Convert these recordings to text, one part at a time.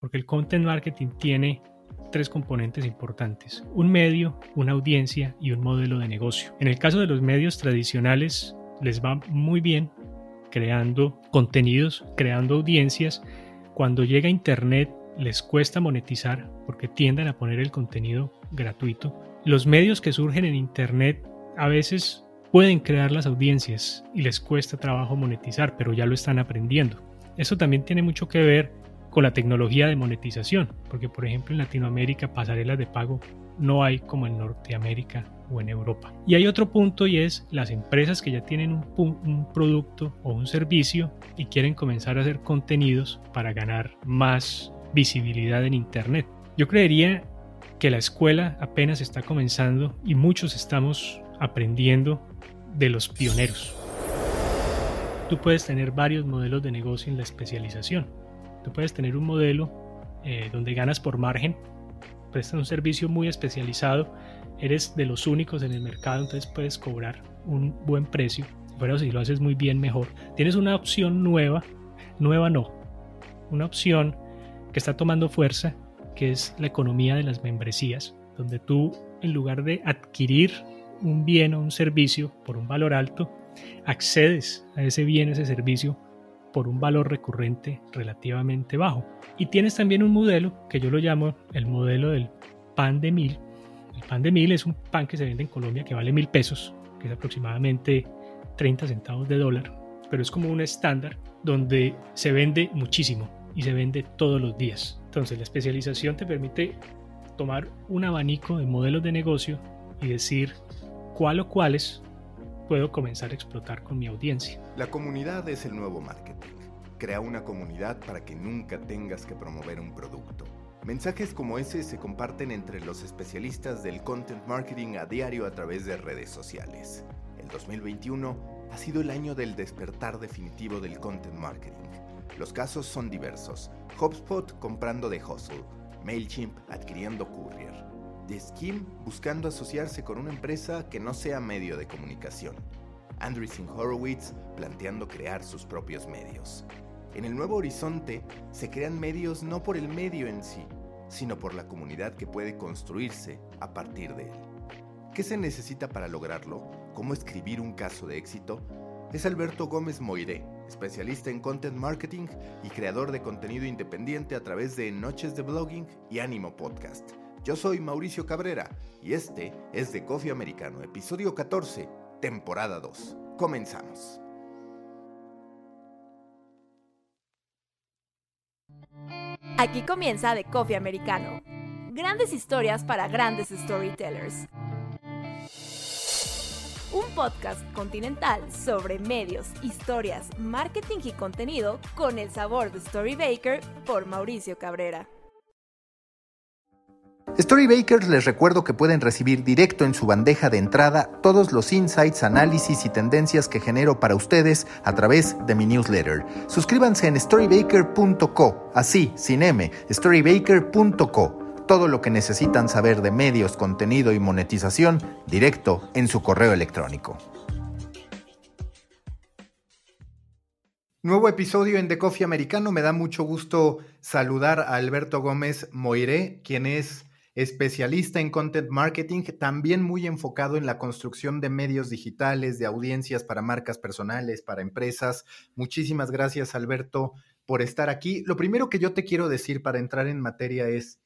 porque el content marketing tiene tres componentes importantes, un medio, una audiencia y un modelo de negocio. En el caso de los medios tradicionales les va muy bien creando contenidos, creando audiencias. Cuando llega Internet les cuesta monetizar porque tienden a poner el contenido gratuito. Los medios que surgen en Internet a veces pueden crear las audiencias y les cuesta trabajo monetizar, pero ya lo están aprendiendo. Eso también tiene mucho que ver la tecnología de monetización, porque por ejemplo en Latinoamérica pasarelas de pago no hay como en Norteamérica o en Europa. Y hay otro punto y es las empresas que ya tienen un, producto o un servicio y quieren comenzar a hacer contenidos para ganar más visibilidad en Internet. Yo creería que la escuela apenas está comenzando y muchos estamos aprendiendo de los pioneros. Tú puedes tener varios modelos de negocio en la especialización. Puedes tener un modelo eh, donde ganas por margen, prestas un servicio muy especializado, eres de los únicos en el mercado, entonces puedes cobrar un buen precio, pero si lo haces muy bien, mejor. Tienes una opción nueva, nueva no, una opción que está tomando fuerza, que es la economía de las membresías, donde tú en lugar de adquirir un bien o un servicio por un valor alto, accedes a ese bien, ese servicio por un valor recurrente relativamente bajo. Y tienes también un modelo que yo lo llamo el modelo del pan de mil. El pan de mil es un pan que se vende en Colombia que vale mil pesos, que es aproximadamente 30 centavos de dólar, pero es como un estándar donde se vende muchísimo y se vende todos los días. Entonces la especialización te permite tomar un abanico de modelos de negocio y decir cuál o cuáles puedo comenzar a explotar con mi audiencia. La comunidad es el nuevo marketing. Crea una comunidad para que nunca tengas que promover un producto. Mensajes como ese se comparten entre los especialistas del content marketing a diario a través de redes sociales. El 2021 ha sido el año del despertar definitivo del content marketing. Los casos son diversos. HubSpot comprando de Hustle, MailChimp adquiriendo Courier, de Skim buscando asociarse con una empresa que no sea medio de comunicación. Andreessen Horowitz planteando crear sus propios medios. En el nuevo horizonte se crean medios no por el medio en sí, sino por la comunidad que puede construirse a partir de él. ¿Qué se necesita para lograrlo? ¿Cómo escribir un caso de éxito? Es Alberto Gómez Moiré, especialista en content marketing y creador de contenido independiente a través de Noches de Blogging y Ánimo Podcast yo soy Mauricio Cabrera y este es de Coffee Americano, episodio 14, temporada 2. Comenzamos. Aquí comienza de Coffee Americano. Grandes historias para grandes storytellers. Un podcast continental sobre medios, historias, marketing y contenido con el sabor de Storybaker por Mauricio Cabrera. Storybakers les recuerdo que pueden recibir directo en su bandeja de entrada todos los insights, análisis y tendencias que genero para ustedes a través de mi newsletter. Suscríbanse en storybaker.co, así, sin M, storybaker.co. Todo lo que necesitan saber de medios, contenido y monetización directo en su correo electrónico. Nuevo episodio en The Coffee Americano. Me da mucho gusto saludar a Alberto Gómez Moiré, quien es especialista en content marketing, también muy enfocado en la construcción de medios digitales, de audiencias para marcas personales, para empresas. Muchísimas gracias, Alberto, por estar aquí. Lo primero que yo te quiero decir para entrar en materia es,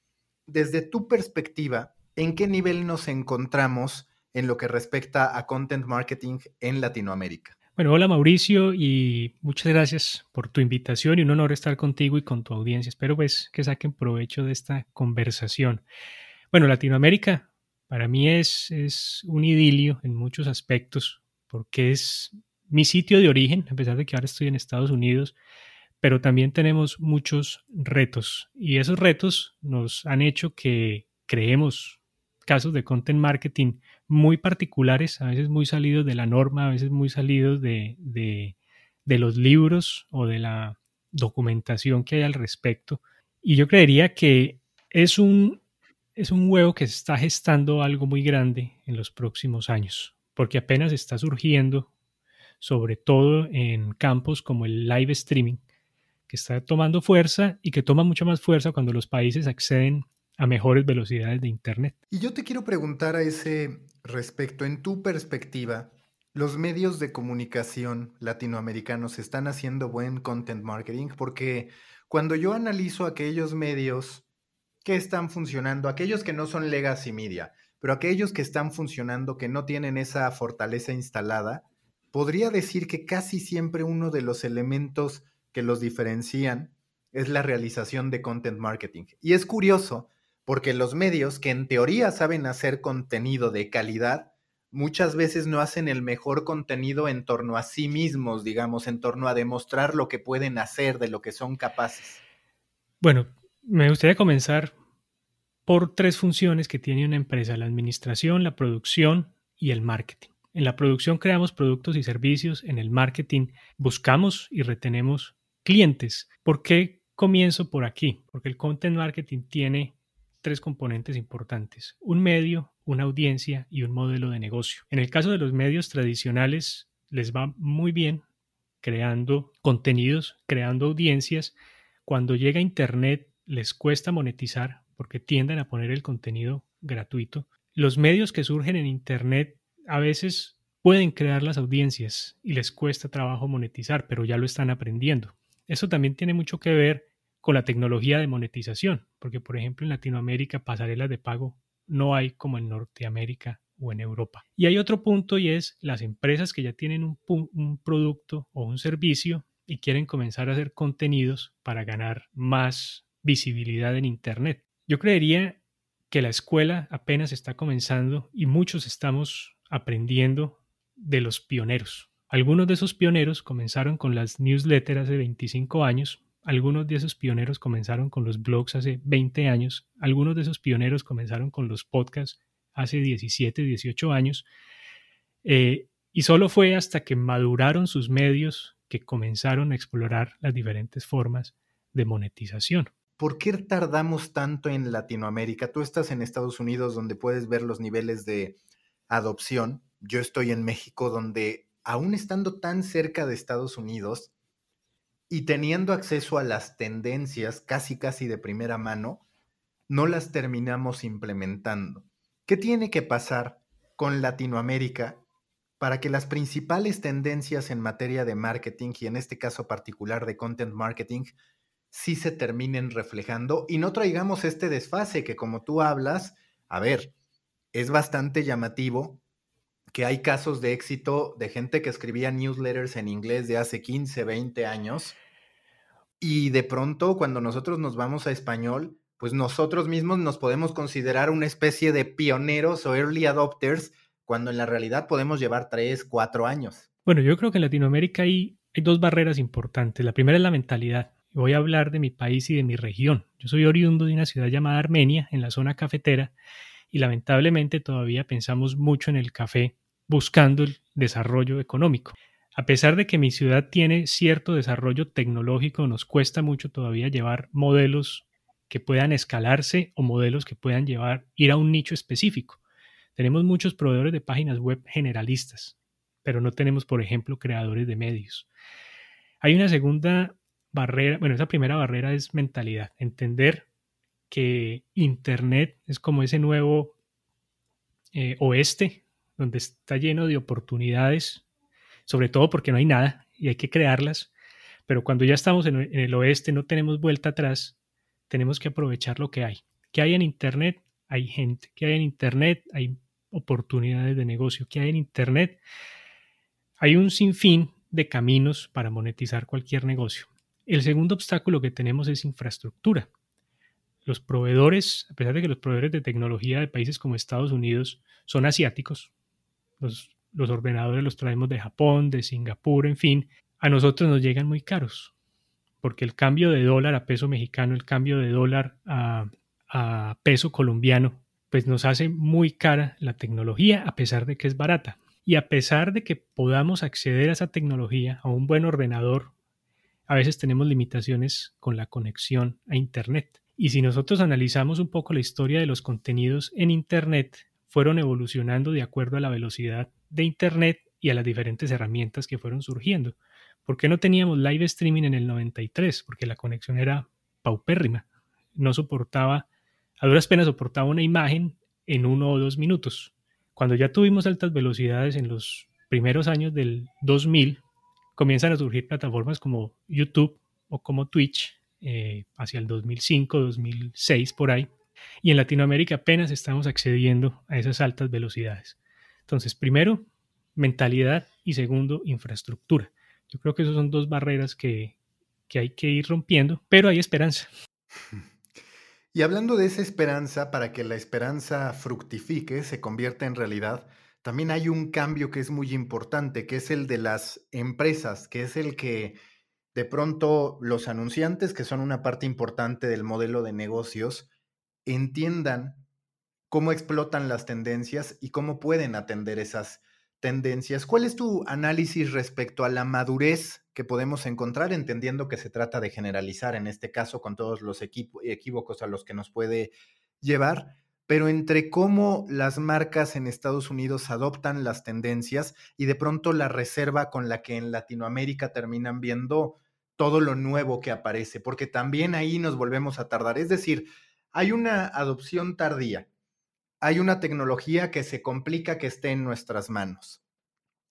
desde tu perspectiva, ¿en qué nivel nos encontramos en lo que respecta a content marketing en Latinoamérica? Bueno, hola Mauricio y muchas gracias por tu invitación y un honor estar contigo y con tu audiencia. Espero pues que saquen provecho de esta conversación. Bueno, Latinoamérica para mí es, es un idilio en muchos aspectos porque es mi sitio de origen, a pesar de que ahora estoy en Estados Unidos, pero también tenemos muchos retos y esos retos nos han hecho que creemos casos de content marketing muy particulares, a veces muy salidos de la norma, a veces muy salidos de, de, de los libros o de la documentación que hay al respecto. Y yo creería que es un, es un huevo que se está gestando algo muy grande en los próximos años, porque apenas está surgiendo, sobre todo en campos como el live streaming, que está tomando fuerza y que toma mucha más fuerza cuando los países acceden a mejores velocidades de Internet. Y yo te quiero preguntar a ese respecto, en tu perspectiva, ¿los medios de comunicación latinoamericanos están haciendo buen content marketing? Porque cuando yo analizo aquellos medios que están funcionando, aquellos que no son legacy media, pero aquellos que están funcionando, que no tienen esa fortaleza instalada, podría decir que casi siempre uno de los elementos que los diferencian es la realización de content marketing. Y es curioso porque los medios que en teoría saben hacer contenido de calidad, muchas veces no hacen el mejor contenido en torno a sí mismos, digamos, en torno a demostrar lo que pueden hacer, de lo que son capaces. Bueno, me gustaría comenzar por tres funciones que tiene una empresa, la administración, la producción y el marketing. En la producción creamos productos y servicios, en el marketing buscamos y retenemos clientes. ¿Por qué comienzo por aquí? Porque el content marketing tiene tres componentes importantes, un medio, una audiencia y un modelo de negocio. En el caso de los medios tradicionales les va muy bien creando contenidos, creando audiencias. Cuando llega Internet les cuesta monetizar porque tienden a poner el contenido gratuito. Los medios que surgen en Internet a veces pueden crear las audiencias y les cuesta trabajo monetizar, pero ya lo están aprendiendo. Eso también tiene mucho que ver con la tecnología de monetización, porque por ejemplo en Latinoamérica pasarelas de pago no hay como en Norteamérica o en Europa. Y hay otro punto y es las empresas que ya tienen un, un producto o un servicio y quieren comenzar a hacer contenidos para ganar más visibilidad en Internet. Yo creería que la escuela apenas está comenzando y muchos estamos aprendiendo de los pioneros. Algunos de esos pioneros comenzaron con las newsletters hace 25 años, algunos de esos pioneros comenzaron con los blogs hace 20 años, algunos de esos pioneros comenzaron con los podcasts hace 17, 18 años, eh, y solo fue hasta que maduraron sus medios que comenzaron a explorar las diferentes formas de monetización. ¿Por qué tardamos tanto en Latinoamérica? Tú estás en Estados Unidos donde puedes ver los niveles de adopción. Yo estoy en México donde, aún estando tan cerca de Estados Unidos, y teniendo acceso a las tendencias casi casi de primera mano, no las terminamos implementando. ¿Qué tiene que pasar con Latinoamérica para que las principales tendencias en materia de marketing y en este caso particular de content marketing sí se terminen reflejando y no traigamos este desfase que como tú hablas, a ver, es bastante llamativo que hay casos de éxito de gente que escribía newsletters en inglés de hace 15, 20 años y de pronto cuando nosotros nos vamos a español, pues nosotros mismos nos podemos considerar una especie de pioneros o early adopters cuando en la realidad podemos llevar 3, 4 años. Bueno, yo creo que en Latinoamérica hay, hay dos barreras importantes. La primera es la mentalidad. Voy a hablar de mi país y de mi región. Yo soy oriundo de una ciudad llamada Armenia, en la zona cafetera, y lamentablemente todavía pensamos mucho en el café buscando el desarrollo económico. A pesar de que mi ciudad tiene cierto desarrollo tecnológico, nos cuesta mucho todavía llevar modelos que puedan escalarse o modelos que puedan llevar ir a un nicho específico. Tenemos muchos proveedores de páginas web generalistas, pero no tenemos, por ejemplo, creadores de medios. Hay una segunda barrera, bueno, esa primera barrera es mentalidad, entender que Internet es como ese nuevo eh, oeste, donde está lleno de oportunidades, sobre todo porque no hay nada y hay que crearlas, pero cuando ya estamos en, en el oeste no tenemos vuelta atrás, tenemos que aprovechar lo que hay. ¿Qué hay en Internet? Hay gente. ¿Qué hay en Internet? Hay oportunidades de negocio. ¿Qué hay en Internet? Hay un sinfín de caminos para monetizar cualquier negocio. El segundo obstáculo que tenemos es infraestructura los proveedores, a pesar de que los proveedores de tecnología de países como Estados Unidos son asiáticos, los, ordenadores los traemos de Japón, de Singapur, en fin, a nosotros nos llegan muy caros, porque el cambio de dólar a peso mexicano, el cambio de dólar a, a peso colombiano, pues nos hace muy cara la tecnología a pesar de que es barata. Y a pesar de que podamos acceder a esa tecnología, a un buen ordenador, a veces tenemos limitaciones con la conexión a Internet. Y si nosotros analizamos un poco la historia de los contenidos en Internet, fueron evolucionando de acuerdo a la velocidad de Internet y a las diferentes herramientas que fueron surgiendo. ¿Por qué no teníamos live streaming en el 93? Porque la conexión era paupérrima. No soportaba, a duras penas soportaba una imagen en uno o dos minutos. Cuando ya tuvimos altas velocidades en los primeros años del 2000, comienzan a surgir plataformas como YouTube o como Twitch eh, hacia el 2005, 2006 por ahí. Y en Latinoamérica apenas estamos accediendo a esas altas velocidades. Entonces, primero, mentalidad y segundo, infraestructura. Yo creo que esas son dos barreras que, que hay que ir rompiendo, pero hay esperanza. Y hablando de esa esperanza, para que la esperanza fructifique, se convierta en realidad, también hay un cambio que es muy importante, que es el de las empresas, que es el que de pronto los anunciantes, que son una parte importante del modelo de negocios, entiendan cómo explotan las tendencias y cómo pueden atender esas tendencias. ¿Cuál es tu análisis respecto a la madurez que podemos encontrar, entendiendo que se trata de generalizar en este caso con todos los equívocos a los que nos puede llevar? Pero entre cómo las marcas en Estados Unidos adoptan las tendencias y de pronto la reserva con la que en Latinoamérica terminan viendo todo lo nuevo que aparece, porque también ahí nos volvemos a tardar. Es decir, hay una adopción tardía, hay una tecnología que se complica que esté en nuestras manos.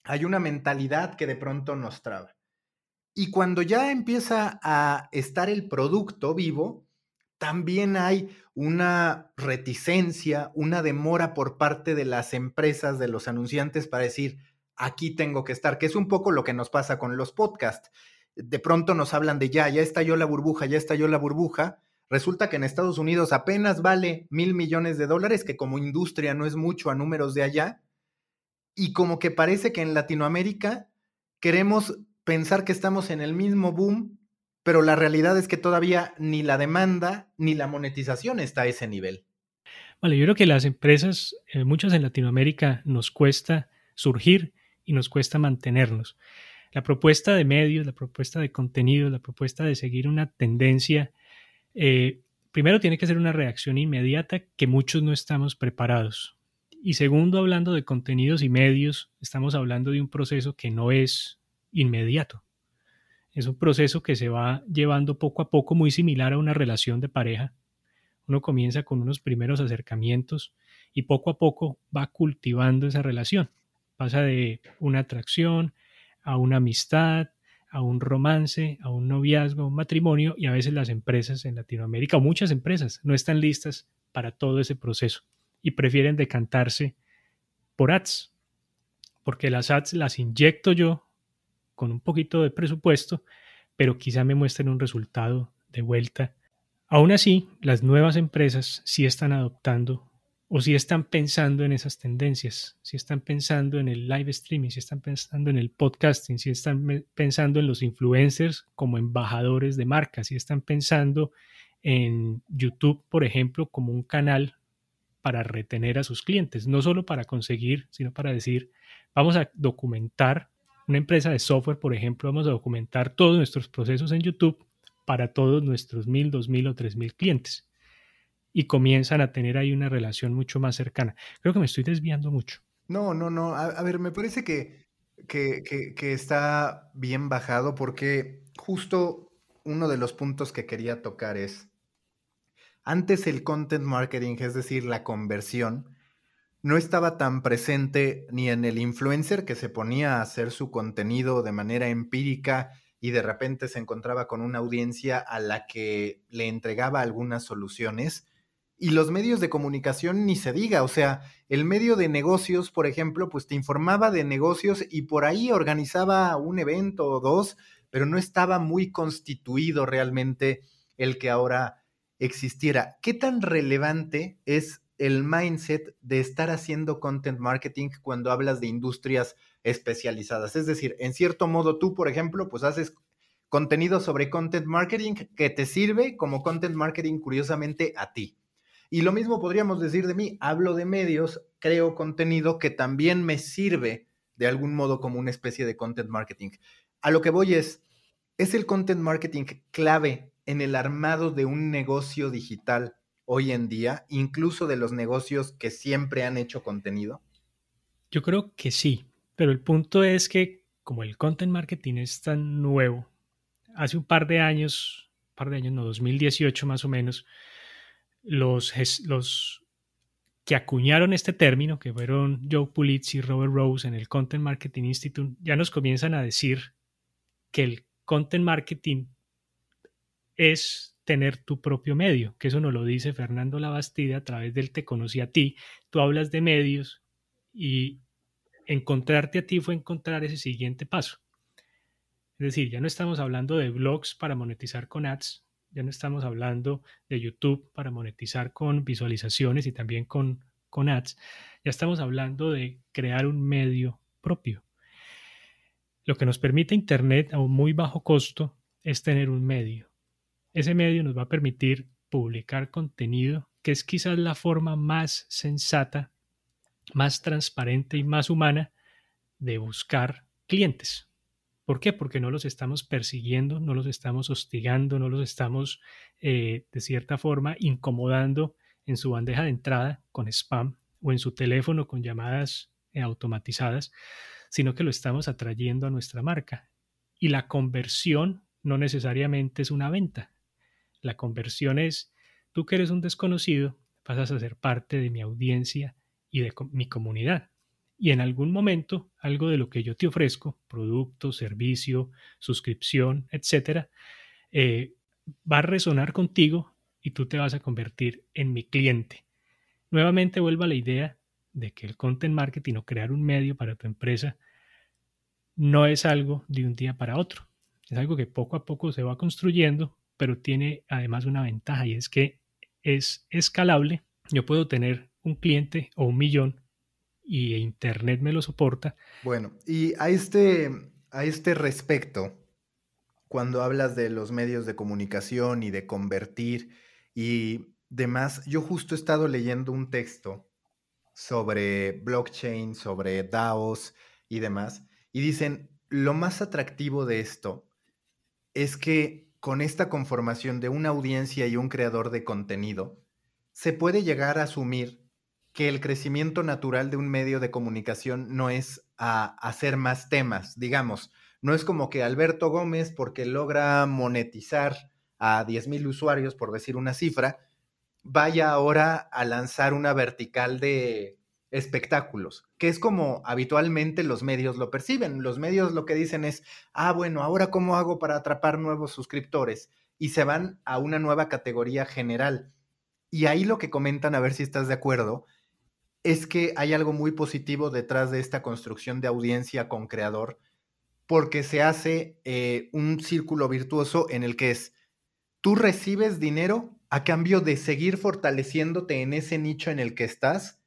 Hay una mentalidad que de pronto nos traba. Y cuando ya empieza a estar el producto vivo, también hay una reticencia, una demora por parte de las empresas, de los anunciantes para decir, aquí tengo que estar, que es un poco lo que nos pasa con los podcasts. De pronto nos hablan de ya, ya estalló la burbuja, ya estalló la burbuja, Resulta que en Estados Unidos apenas vale mil millones de dólares, que como industria no es mucho a números de allá. Y como que parece que en Latinoamérica queremos pensar que estamos en el mismo boom, pero la realidad es que todavía ni la demanda ni la monetización está a ese nivel. Vale, yo creo que las empresas, eh, muchas en Latinoamérica, nos cuesta surgir y nos cuesta mantenernos. La propuesta de medios, la propuesta de contenido, la propuesta de seguir una tendencia eh, primero tiene que ser una reacción inmediata que muchos no estamos preparados. Y segundo, hablando de contenidos y medios, estamos hablando de un proceso que no es inmediato. Es un proceso que se va llevando poco a poco, muy similar a una relación de pareja. Uno comienza con unos primeros acercamientos y poco a poco va cultivando esa relación. Pasa de una atracción a una amistad, a un romance, a un noviazgo, a un matrimonio y a veces las empresas en Latinoamérica o muchas empresas no están listas para todo ese proceso y prefieren decantarse por ads, porque las ads las inyecto yo con un poquito de presupuesto, pero quizá me muestren un resultado de vuelta. Aún así, las nuevas empresas sí están adoptando o si están pensando en esas tendencias, si están pensando en el live streaming, si están pensando en el podcasting, si están pensando en los influencers como embajadores de marcas, si están pensando en YouTube, por ejemplo, como un canal para retener a sus clientes, no solo para conseguir, sino para decir, vamos a documentar una empresa de software, por ejemplo, vamos a documentar todos nuestros procesos en YouTube para todos nuestros mil, dos mil o tres mil clientes y comienzan a tener ahí una relación mucho más cercana. Creo que me estoy desviando mucho. No, no, no. A, ver, me parece que, que, que, está bien bajado porque justo uno de los puntos que quería tocar es, antes el content marketing, es decir, la conversión, no estaba tan presente ni en el influencer que se ponía a hacer su contenido de manera empírica y de repente se encontraba con una audiencia a la que le entregaba algunas soluciones, y los medios de comunicación ni se diga, o sea, el medio de negocios, por ejemplo, pues te informaba de negocios y por ahí organizaba un evento o dos, pero no estaba muy constituido realmente el que ahora existiera. ¿Qué tan relevante es el mindset de estar haciendo content marketing cuando hablas de industrias especializadas? Es decir, en cierto modo tú, por ejemplo, pues haces contenido sobre content marketing que te sirve como content marketing curiosamente a ti. Y lo mismo podríamos decir de mí, hablo de medios, creo contenido que también me sirve de algún modo como una especie de content marketing. A lo que voy es, ¿es el content marketing clave en el armado de un negocio digital hoy en día, incluso de los negocios que siempre han hecho contenido? Yo creo que sí, pero el punto es que como el content marketing es tan nuevo, hace un par de años, un par de años, no, 2018 más o menos, los, los que acuñaron este término, que fueron Joe Pulitz y Robert Rose en el Content Marketing Institute, ya nos comienzan a decir que el content marketing es tener tu propio medio, que eso nos lo dice Fernando Labastida a través del Te conocí a ti. Tú hablas de medios y encontrarte a ti fue encontrar ese siguiente paso. Es decir, ya no estamos hablando de blogs para monetizar con ads, ya no estamos hablando de YouTube para monetizar con visualizaciones y también con, con ads, ya estamos hablando de crear un medio propio. Lo que nos permite Internet a un muy bajo costo es tener un medio. Ese medio nos va a permitir publicar contenido que es quizás la forma más sensata, más transparente y más humana de buscar clientes. ¿Por qué? Porque no los estamos persiguiendo, no los estamos hostigando, no los estamos eh, de cierta forma incomodando en su bandeja de entrada con spam o en su teléfono con llamadas eh, automatizadas, sino que lo estamos atrayendo a nuestra marca. Y la conversión no necesariamente es una venta. La conversión es, tú que eres un desconocido, pasas a ser parte de mi audiencia y de mi comunidad y en algún momento algo de lo que yo te ofrezco, producto, servicio, suscripción, etcétera, eh, va a resonar contigo y tú te vas a convertir en mi cliente. Nuevamente vuelvo a la idea de que el content marketing o crear un medio para tu empresa no es algo de un día para otro. Es algo que poco a poco se va construyendo, pero tiene además una ventaja y es que es escalable. Yo puedo tener un cliente o un millón y Internet me lo soporta. Bueno, y a este, a este respecto, cuando hablas de los medios de comunicación y de convertir y demás, yo justo he estado leyendo un texto sobre blockchain, sobre DAOs y demás, y dicen, lo más atractivo de esto es que con esta conformación de una audiencia y un creador de contenido, se puede llegar a asumir que el crecimiento natural de un medio de comunicación no es a hacer más temas, digamos. No es como que Alberto Gómez, porque logra monetizar a 10.000 usuarios, por decir una cifra, vaya ahora a lanzar una vertical de espectáculos, que es como habitualmente los medios lo perciben. Los medios lo que dicen es, ah, bueno, ahora cómo hago para atrapar nuevos suscriptores y se van a una nueva categoría general. Y ahí lo que comentan, a ver si estás de acuerdo, es que hay algo muy positivo detrás de esta construcción de audiencia con creador, porque se hace eh, un círculo virtuoso en el que es, tú recibes dinero a cambio de seguir fortaleciéndote en ese nicho en el que estás,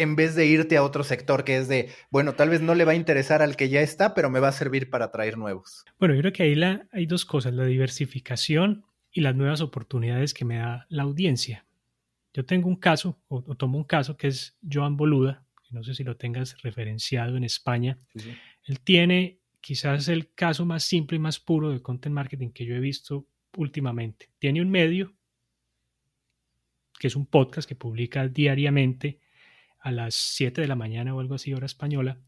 en vez de irte a otro sector que es de, bueno, tal vez no le va a interesar al que ya está, pero me va a servir para atraer nuevos. Bueno, yo creo que ahí la, hay dos cosas, la diversificación y las nuevas oportunidades que me da la audiencia. Yo tengo un caso, o, tomo un caso que es Joan Boluda, que no sé si lo tengas referenciado en España. Él tiene quizás el caso más simple y más puro de content marketing que yo he visto últimamente. Tiene un medio que es un podcast que publica diariamente a las 7 de la mañana o algo así, hora española.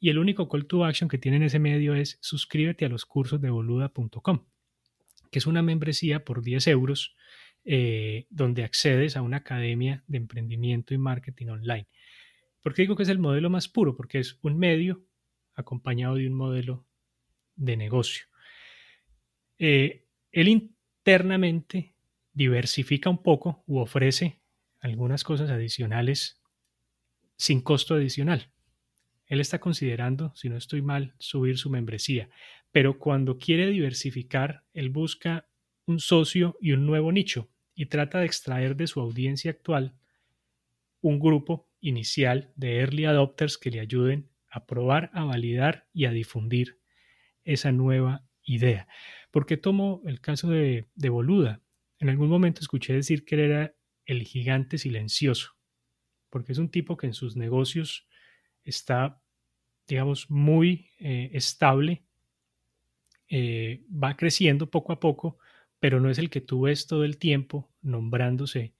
Y el único call to action que tiene en ese medio es suscríbete a los cursos de boluda.com, que es una membresía por 10 euros eh, donde accedes a una academia de emprendimiento y marketing online. ¿Por qué digo que es el modelo más puro? Porque es un medio acompañado de un modelo de negocio. Eh, él internamente diversifica un poco u ofrece algunas cosas adicionales sin costo adicional. Él está considerando, si no estoy mal, subir su membresía, pero cuando quiere diversificar, él busca un socio y un nuevo nicho y trata de extraer de su audiencia actual un grupo inicial de early adopters que le ayuden a probar, a validar y a difundir esa nueva idea. ¿Por qué tomo el caso de, de Boluda? En algún momento escuché decir que él era el gigante silencioso, porque es un tipo que en sus negocios está, digamos, muy eh, estable, eh, va creciendo poco a poco, pero no es el que tú ves todo el tiempo nombrándose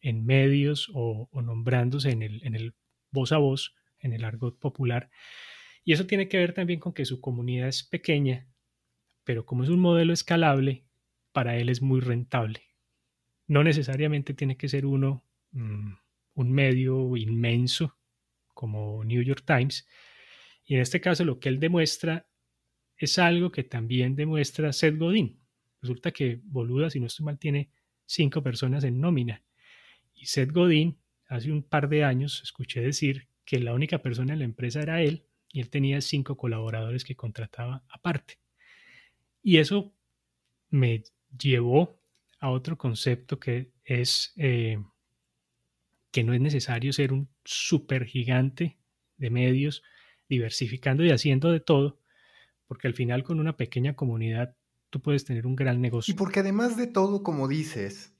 en medios o, nombrándose en el, en el voz a voz, en el argot popular. Y eso tiene que ver también con que su comunidad es pequeña, pero como es un modelo escalable, para él es muy rentable. No necesariamente tiene que ser uno mm, un medio inmenso como New York Times. Y en este caso lo que él demuestra es algo que también demuestra Seth Godin. Resulta que Boluda, si no estoy mal, tiene cinco personas en nómina. Y Seth Godin, hace un par de años, escuché decir que la única persona en la empresa era él y él tenía cinco colaboradores que contrataba aparte. Y eso me llevó a otro concepto que es eh, que no es necesario ser un super gigante de medios, diversificando y haciendo de todo, porque al final con una pequeña comunidad tú puedes tener un gran negocio. Y porque además de todo, como dices,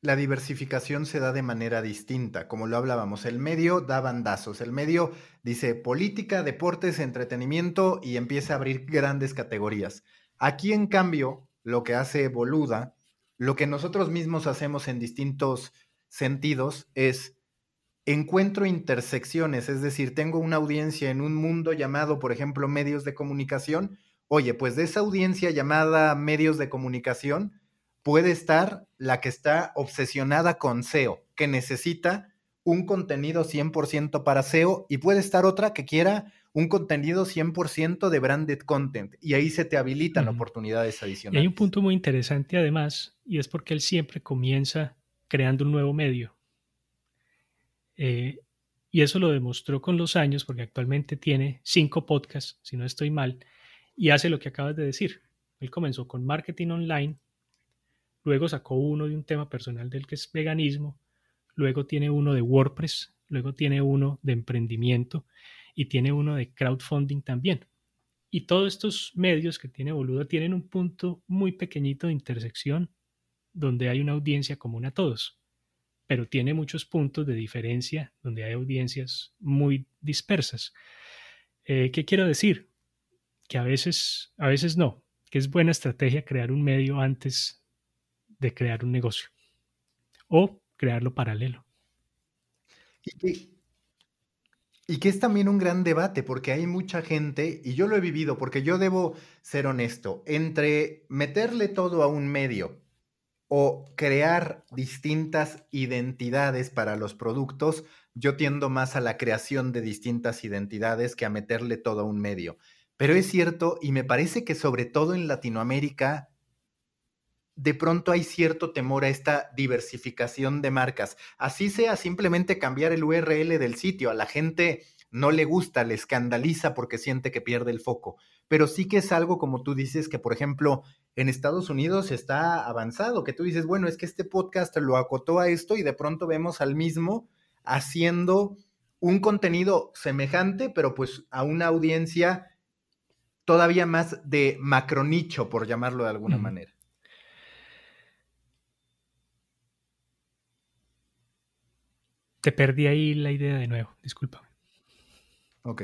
la diversificación se da de manera distinta, como lo hablábamos, el medio da bandazos, el medio dice política, deportes, entretenimiento y empieza a abrir grandes categorías. Aquí, en cambio, lo que hace Boluda, lo que nosotros mismos hacemos en distintos sentidos es encuentro intersecciones, es decir, tengo una audiencia en un mundo llamado, por ejemplo, medios de comunicación. Oye, pues de esa audiencia llamada medios de comunicación puede estar la que está obsesionada con SEO, que necesita un contenido 100% para SEO y puede estar otra que quiera un contenido 100% de branded content y ahí se te habilitan oportunidades adicionales. Y hay un punto muy interesante además y es porque él siempre comienza creando un nuevo medio. Eh, y eso lo demostró con los años, porque actualmente tiene cinco podcasts, si no estoy mal, y hace lo que acabas de decir. Él comenzó con marketing online, luego sacó uno de un tema personal del que es veganismo, luego tiene uno de WordPress, luego tiene uno de emprendimiento y tiene uno de crowdfunding también. Y todos estos medios que tiene Boludo tienen un punto muy pequeñito de intersección donde hay una audiencia común a todos pero tiene muchos puntos de diferencia donde hay audiencias muy dispersas. Eh, ¿Qué quiero decir? Que a veces, a veces no, que es buena estrategia crear un medio antes de crear un negocio o crearlo paralelo. Y que, y que es también un gran debate, porque hay mucha gente, y yo lo he vivido, porque yo debo ser honesto, entre meterle todo a un medio o crear distintas identidades para los productos, yo tiendo más a la creación de distintas identidades que a meterle todo a un medio. Pero es cierto, y me parece que sobre todo en Latinoamérica, de pronto hay cierto temor a esta diversificación de marcas. Así sea simplemente cambiar el URL del sitio. A la gente no le gusta, le escandaliza porque siente que pierde el foco. Pero sí que es algo, como tú dices, que por ejemplo en Estados Unidos está avanzado, que tú dices, bueno, es que este podcast lo acotó a esto y de pronto vemos al mismo haciendo un contenido semejante, pero pues a una audiencia todavía más de macronicho, por llamarlo de alguna manera. Te perdí ahí la idea de nuevo, disculpa. Ok.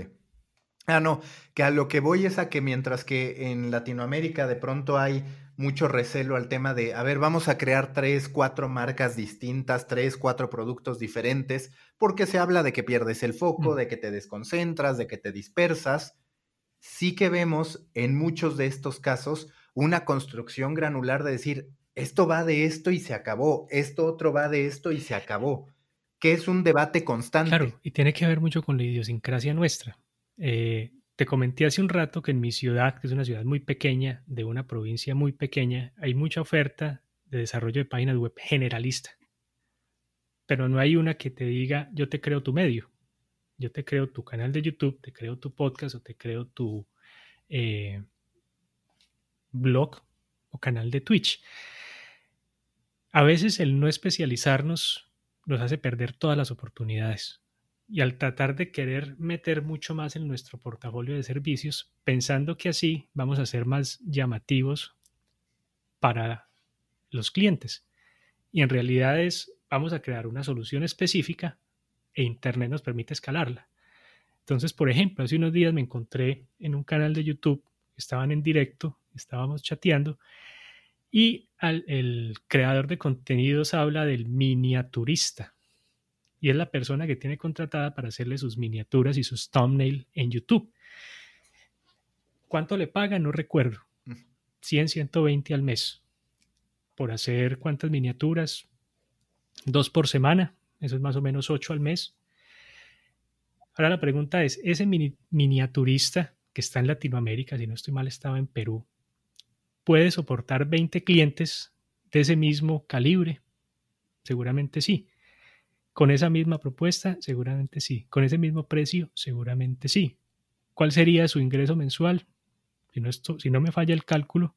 Ah, no, que a lo que voy es a que mientras que en Latinoamérica de pronto hay mucho recelo al tema de, a ver, vamos a crear tres, cuatro marcas distintas, tres, cuatro productos diferentes, porque se habla de que pierdes el foco, mm. de que te desconcentras, de que te dispersas. Sí que vemos en muchos de estos casos una construcción granular de decir, esto va de esto y se acabó, esto otro va de esto y se acabó, que es un debate constante. Claro, y tiene que ver mucho con la idiosincrasia nuestra. Eh, te comenté hace un rato que en mi ciudad, que es una ciudad muy pequeña, de una provincia muy pequeña, hay mucha oferta de desarrollo de páginas web generalista. Pero no hay una que te diga, yo te creo tu medio, yo te creo tu canal de YouTube, te creo tu podcast o te creo tu eh, blog o canal de Twitch. A veces el no especializarnos nos hace perder todas las oportunidades y al tratar de querer meter mucho más en nuestro portafolio de servicios, pensando que así vamos a ser más llamativos para los clientes. Y en realidad es, vamos a crear una solución específica e Internet nos permite escalarla. Entonces, por ejemplo, hace unos días me encontré en un canal de YouTube, estaban en directo, estábamos chateando, y el creador de contenidos habla del miniaturista y es la persona que tiene contratada para hacerle sus miniaturas y sus thumbnails en YouTube. ¿Cuánto le pagan? No recuerdo. 100, 120 al mes. Por hacer cuántas miniaturas? Dos por semana. Eso es más o menos ocho al mes. Ahora la pregunta es, ese miniaturista que está en Latinoamérica, si no estoy mal, estaba en Perú, ¿puede soportar 20 clientes de ese mismo calibre? Seguramente sí. Con esa misma propuesta, seguramente sí. Con ese mismo precio, seguramente sí. ¿Cuál sería su ingreso mensual? Si no, me falla el cálculo,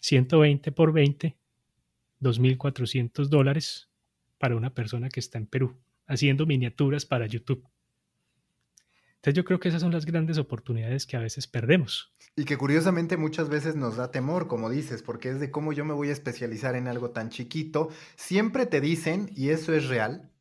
120 por 20, 2.400 dólares para una persona que está en Perú, haciendo miniaturas para YouTube. Entonces yo creo que esas son las grandes oportunidades que a veces perdemos. Y que curiosamente muchas veces nos da temor, como dices, porque es de cómo yo me voy a especializar en algo tan chiquito. Siempre te dicen, y eso es real,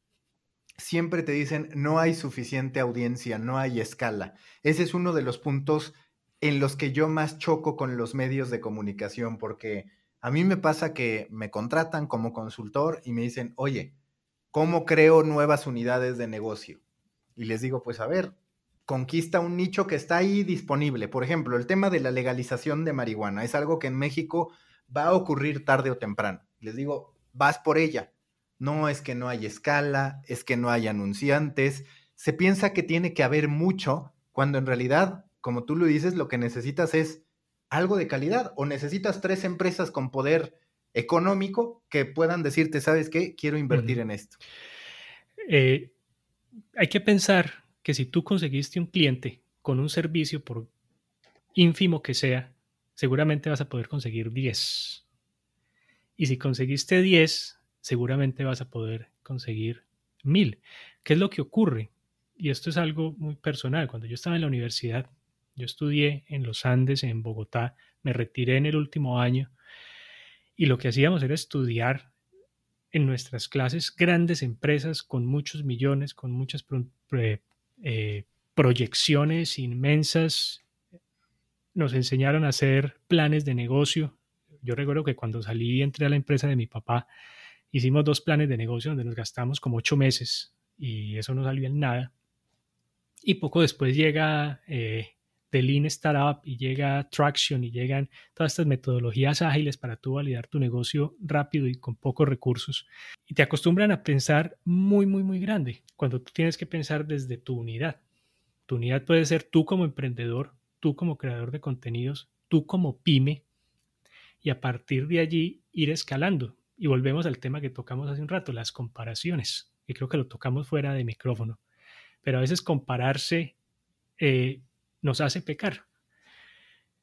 siempre te dicen no hay suficiente audiencia, no hay escala. Ese es uno de los puntos en los que yo más choco con los medios de comunicación, porque a mí me pasa que me contratan como consultor y me dicen, oye, ¿cómo creo nuevas unidades de negocio? Y les digo, pues a ver, conquista un nicho que está ahí disponible. Por ejemplo, el tema de la legalización de marihuana es algo que en México va a ocurrir tarde o temprano. Les digo, vas por ella. No es que no hay escala, es que no hay anunciantes. Se piensa que tiene que haber mucho, cuando en realidad, como tú lo dices, lo que necesitas es algo de calidad o necesitas tres empresas con poder económico que puedan decirte, ¿sabes qué? Quiero invertir en esto. Eh, hay que pensar que si tú conseguiste un cliente con un servicio, por ínfimo que sea, seguramente vas a poder conseguir 10. Y si conseguiste 10, seguramente vas a poder conseguir 1000. ¿Qué es lo que ocurre? Y esto es algo muy personal. Cuando yo estaba en la universidad, yo estudié en los Andes, en Bogotá, me retiré en el último año y lo que hacíamos era estudiar en nuestras clases grandes empresas con muchos millones, con muchas eh, proyecciones inmensas, nos enseñaron a hacer planes de negocio. Yo recuerdo que cuando salí y entré a la empresa de mi papá, hicimos dos planes de negocio donde nos gastamos como ocho meses y eso no salió en nada. Y poco después llega eh, The Lean Startup y llega Traction y llegan todas estas metodologías ágiles para tú validar tu negocio rápido y con pocos recursos. Y te acostumbran a pensar muy, muy, muy grande cuando tú tienes que pensar desde tu unidad. Tu unidad puede ser tú como emprendedor, tú como creador de contenidos, tú como pyme y a partir de allí ir escalando. Y volvemos al tema que tocamos hace un rato, las comparaciones, y creo que lo tocamos fuera de micrófono. Pero a veces compararse eh, nos hace pecar.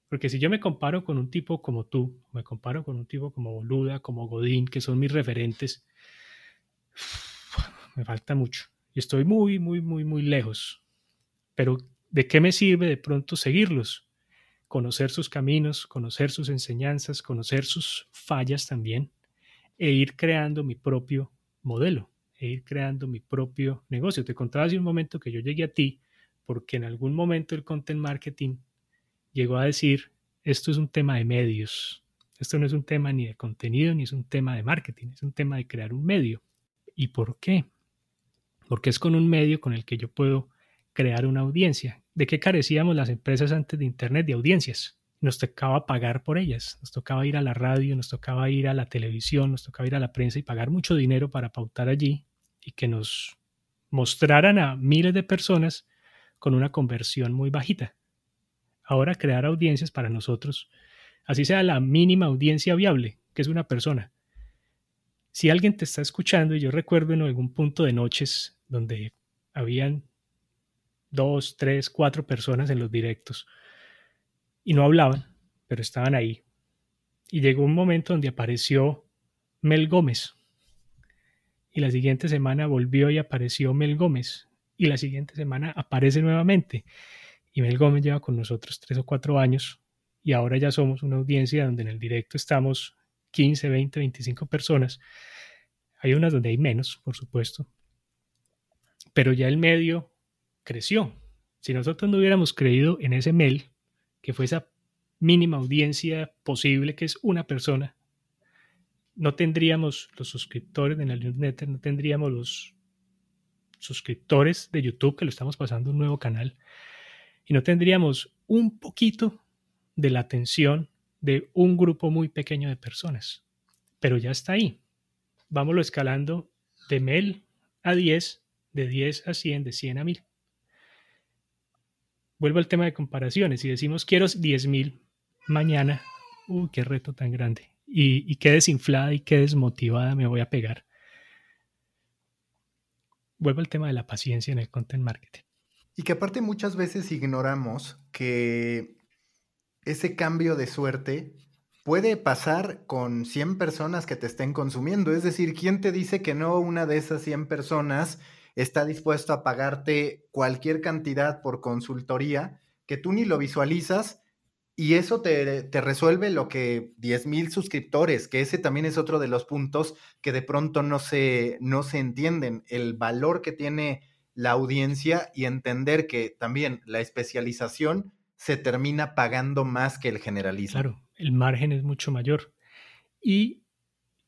Porque si yo me comparo con un tipo como tú, me comparo con un tipo como Boluda, como Godín, que son mis referentes, me falta mucho. Y estoy muy, muy, muy, muy lejos. Pero ¿de qué me sirve de pronto seguirlos? Conocer sus caminos, conocer sus enseñanzas, conocer sus fallas también, e ir creando mi propio modelo, e ir creando mi propio negocio. Te contaba hace un momento que yo llegué a ti porque en algún momento el content marketing llegó a decir, esto es un tema de medios, esto no es un tema ni de contenido ni es un tema de marketing, es un tema de crear un medio. ¿Y por qué? Porque es con un medio con el que yo puedo crear una audiencia. ¿De qué carecíamos las empresas antes de Internet? De audiencias nos tocaba pagar por ellas, nos tocaba ir a la radio, nos tocaba ir a la televisión, nos tocaba ir a la prensa y pagar mucho dinero para pautar allí y que nos mostraran a miles de personas con una conversión muy bajita. Ahora crear audiencias para nosotros, así sea la mínima audiencia viable, que es una persona. Si alguien te está escuchando, y yo recuerdo en algún punto de noches donde habían dos, tres, cuatro personas en los directos, y no hablaban, pero estaban ahí. Y llegó un momento donde apareció Mel Gómez. Y la siguiente semana volvió y apareció Mel Gómez. Y la siguiente semana aparece nuevamente. Y Mel Gómez lleva con nosotros tres o cuatro años. Y ahora ya somos una audiencia donde en el directo estamos 15, 20, 25 personas. Hay unas donde hay menos, por supuesto. Pero ya el medio creció. Si nosotros no hubiéramos creído en ese Mel, que fue esa mínima audiencia posible, que es una persona, no tendríamos los suscriptores de la newsletter, no tendríamos los suscriptores de YouTube, que lo estamos pasando un nuevo canal, y no tendríamos un poquito de la atención de un grupo muy pequeño de personas. Pero ya está ahí. Vámonos escalando de mil a 10, de 10 a 100, de 100 a 1000. Vuelvo al tema de comparaciones. Si decimos quiero 10.000 mañana, uy, qué reto tan grande. Y, y qué desinflada y qué desmotivada me voy a pegar. Vuelvo al tema de la paciencia en el content marketing. Y que aparte muchas veces ignoramos que ese cambio de suerte puede pasar con 100 personas que te estén consumiendo. Es decir, ¿quién te dice que no una de esas 100 personas está dispuesto a pagarte cualquier cantidad por consultoría que tú ni lo visualizas y eso te, resuelve lo que 10 mil suscriptores, que ese también es otro de los puntos que de pronto no se, no se entienden, el valor que tiene la audiencia y entender que también la especialización se termina pagando más que el generalismo. Claro, el margen es mucho mayor y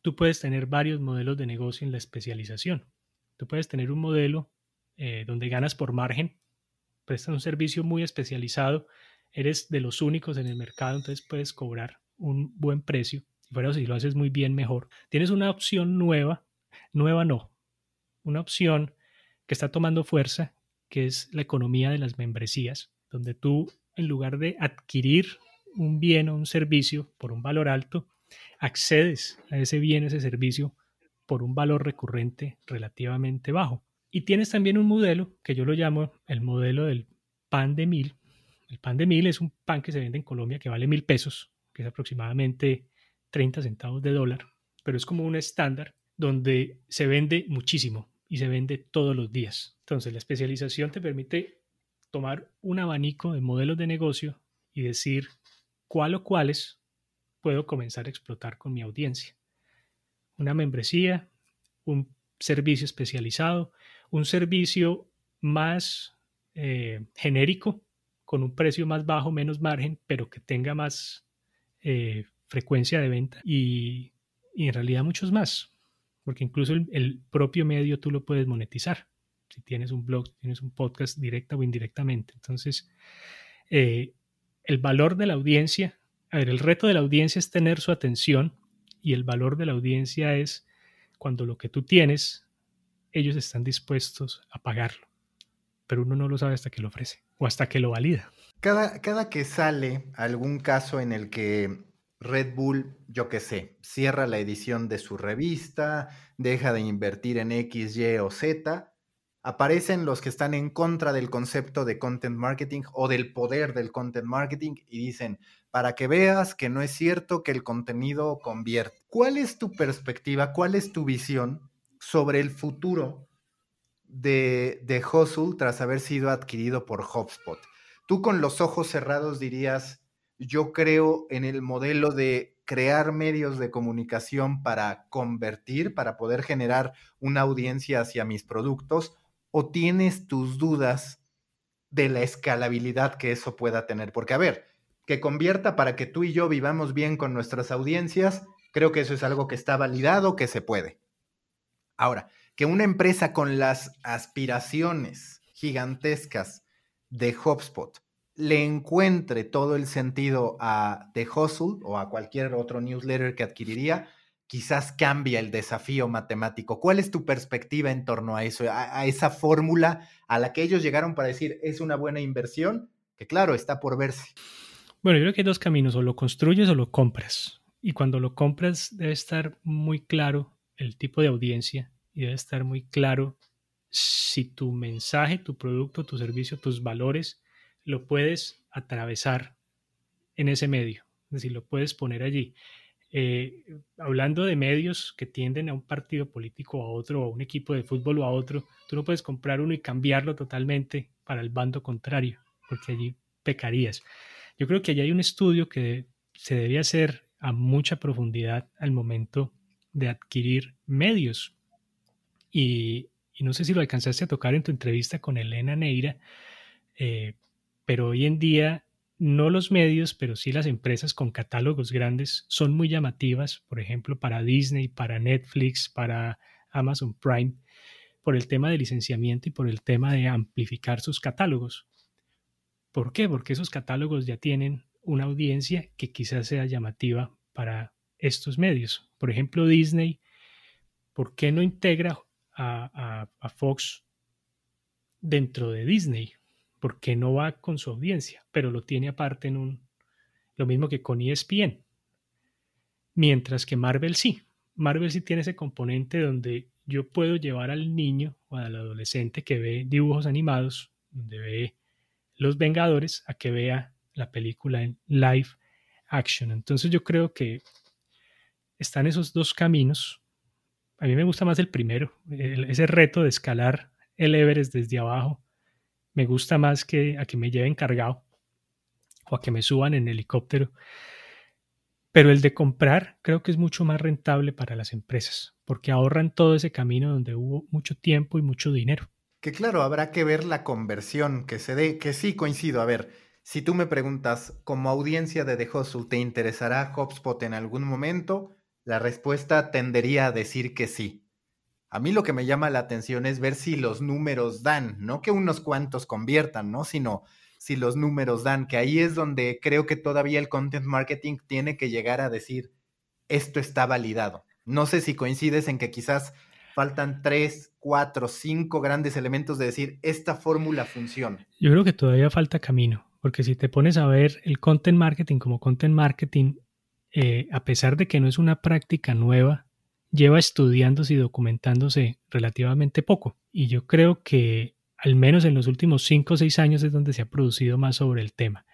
tú puedes tener varios modelos de negocio en la especialización. Tú puedes tener un modelo eh, donde ganas por margen, prestas un servicio muy especializado, eres de los únicos en el mercado, entonces puedes cobrar un buen precio. Pero si lo haces muy bien, mejor. Tienes una opción nueva, nueva no, una opción que está tomando fuerza, que es la economía de las membresías, donde tú, en lugar de adquirir un bien o un servicio por un valor alto, accedes a ese bien, ese servicio por un valor recurrente relativamente bajo. Y tienes también un modelo que yo lo llamo el modelo del pan de mil. El pan de mil es un pan que se vende en Colombia que vale mil pesos, que es aproximadamente 30 centavos de dólar, pero es como un estándar donde se vende muchísimo y se vende todos los días. Entonces la especialización te permite tomar un abanico de modelos de negocio y decir cuál o cuáles puedo comenzar a explotar con mi audiencia una membresía, un servicio especializado, un servicio más eh, genérico, con un precio más bajo, menos margen, pero que tenga más eh, frecuencia de venta y, en realidad muchos más, porque incluso el, propio medio tú lo puedes monetizar. Si tienes un blog, tienes un podcast directa o indirectamente. Entonces, eh, el valor de la audiencia, a ver, el reto de la audiencia es tener su atención y el valor de la audiencia es cuando lo que tú tienes, ellos están dispuestos a pagarlo, pero uno no lo sabe hasta que lo ofrece o hasta que lo valida. Cada, cada que sale algún caso en el que Red Bull, yo qué sé, cierra la edición de su revista, deja de invertir en X, Y o Z, aparecen los que están en contra del concepto de content marketing o del poder del content marketing y dicen, para que veas que no es cierto que el contenido convierte. ¿Cuál es tu perspectiva, cuál es tu visión sobre el futuro de, de Hustle tras haber sido adquirido por HubSpot? Tú con los ojos cerrados dirías, yo creo en el modelo de crear medios de comunicación para convertir, para poder generar una audiencia hacia mis productos, o tienes tus dudas de la escalabilidad que eso pueda tener. Porque, a ver, que convierta para que tú y yo vivamos bien con nuestras audiencias, creo que eso es algo que está validado, que se puede. Ahora, que una empresa con las aspiraciones gigantescas de HubSpot le encuentre todo el sentido a The Hustle o a cualquier otro newsletter que adquiriría, quizás cambia el desafío matemático. ¿Cuál es tu perspectiva en torno a eso, a, a esa fórmula a la que ellos llegaron para decir es una buena inversión? Que claro, está por verse. Bueno, yo creo que hay dos caminos, o lo construyes o lo compras. Y cuando lo compras debe estar muy claro el tipo de audiencia y debe estar muy claro si tu mensaje, tu producto, tu servicio, tus valores lo puedes atravesar en ese medio, es decir, lo puedes poner allí. Eh, hablando de medios que tienden a un partido político a otro, o a un equipo de fútbol o a otro, tú no puedes comprar uno y cambiarlo totalmente para el bando contrario, porque allí pecarías. Yo creo que allí hay un estudio que se debe hacer a mucha profundidad al momento de adquirir medios. Y, no sé si lo alcanzaste a tocar en tu entrevista con Elena Neira, eh, pero hoy en día no los medios, pero sí las empresas con catálogos grandes son muy llamativas, por ejemplo, para Disney, para Netflix, para Amazon Prime, por el tema de licenciamiento y por el tema de amplificar sus catálogos ¿Por qué? Porque esos catálogos ya tienen una audiencia que quizás sea llamativa para estos medios. Por ejemplo, Disney, ¿por qué no integra a, Fox dentro de Disney? ¿Por qué no va con su audiencia? Pero lo tiene aparte en un... Lo mismo que con ESPN. Mientras que Marvel sí. Marvel sí tiene ese componente donde yo puedo llevar al niño o al adolescente que ve dibujos animados, donde ve Los Vengadores, a que vea la película en live action. Entonces yo creo que están esos dos caminos. A mí me gusta más el primero, ese reto de escalar el Everest desde abajo. Me gusta más que a que me lleven cargado o a que me suban en helicóptero. Pero el de comprar creo que es mucho más rentable para las empresas, porque ahorran todo ese camino donde hubo mucho tiempo y mucho dinero. Que claro, habrá que ver la conversión que se dé, que sí coincido. A ver, si tú me preguntas, como audiencia de The Hustle, ¿te interesará HubSpot en algún momento? La respuesta tendería a decir que sí. A mí lo que me llama la atención es ver si los números dan, no que unos cuantos conviertan, ¿no? Sino si los números dan, que ahí es donde creo que todavía el content marketing tiene que llegar a decir, esto está validado. No sé si coincides en que quizás faltan tres, cuatro, cinco grandes elementos de decir, esta fórmula funciona. Yo creo que todavía falta camino, porque si te pones a ver el content marketing como content marketing, eh, a pesar de que no es una práctica nueva, lleva estudiándose y documentándose relativamente poco. Y yo creo que al menos en los últimos 5 o 6 años es donde se ha producido más sobre el tema.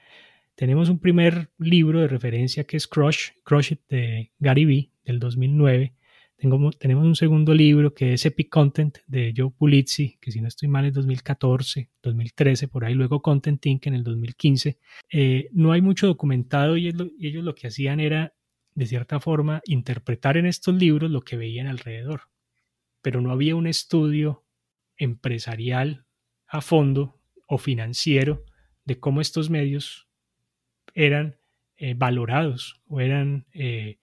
Tenemos un primer libro de referencia que es Crush, Crush It de Gary Vee del 2009, tenemos un segundo libro que es Epic Content de Joe Pulizzi, que si no estoy mal es 2014, 2013, por ahí, luego Content Inc. en el 2015. Eh, no hay mucho documentado y, ellos lo que hacían era, de cierta forma, interpretar en estos libros lo que veían alrededor. Pero no había un estudio empresarial a fondo o financiero de cómo estos medios eran eh, valorados o eran eh,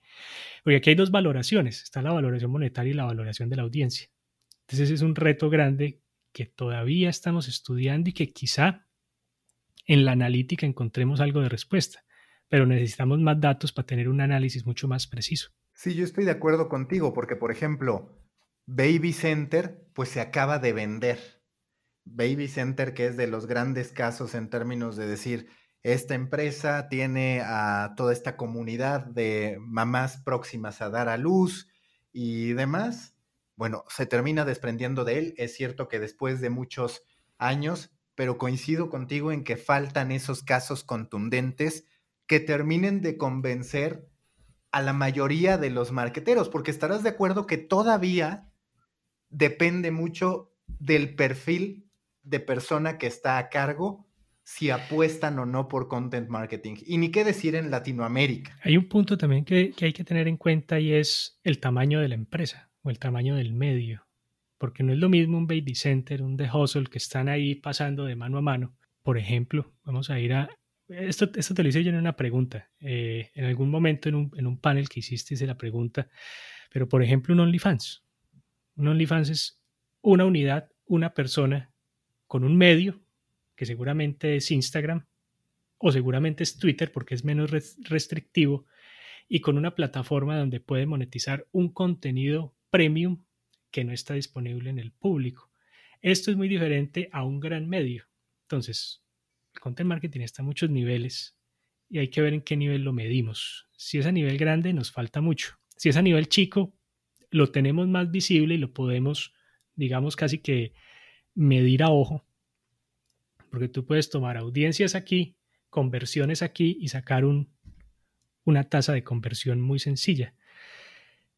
porque aquí hay dos valoraciones, está la valoración monetaria y la valoración de la audiencia. Entonces es un reto grande que todavía estamos estudiando y que quizá en la analítica encontremos algo de respuesta, pero necesitamos más datos para tener un análisis mucho más preciso. Sí, yo estoy de acuerdo contigo, porque por ejemplo, Baby Center, pues se acaba de vender. Baby Center, que es de los grandes casos en términos de decir, esta empresa tiene a toda esta comunidad de mamás próximas a dar a luz y demás. Bueno, se termina desprendiendo de él. Es cierto que después de muchos años, pero coincido contigo en que faltan esos casos contundentes que terminen de convencer a la mayoría de los marqueteros, porque estarás de acuerdo que todavía depende mucho del perfil de persona que está a cargo si apuestan o no por content marketing. Y ni qué decir en Latinoamérica. Hay un punto también que, hay que tener en cuenta y es el tamaño de la empresa o el tamaño del medio. Porque no es lo mismo un baby center, un The Hustle que están ahí pasando de mano a mano. Por ejemplo, vamos a ir a... Esto, esto te lo hice yo en una pregunta. Eh, en algún momento en un, en un panel que hiciste hice la pregunta. Pero por ejemplo un OnlyFans. Un OnlyFans es una unidad, una persona con un medio que seguramente es Instagram o seguramente es Twitter porque es menos restrictivo y con una plataforma donde puede monetizar un contenido premium que no está disponible en el público. Esto es muy diferente a un gran medio. Entonces, el content marketing está a muchos niveles y hay que ver en qué nivel lo medimos. Si es a nivel grande, nos falta mucho. Si es a nivel chico, lo tenemos más visible y lo podemos, digamos, casi que medir a ojo porque tú puedes tomar audiencias aquí, conversiones aquí y sacar un, una tasa de conversión muy sencilla.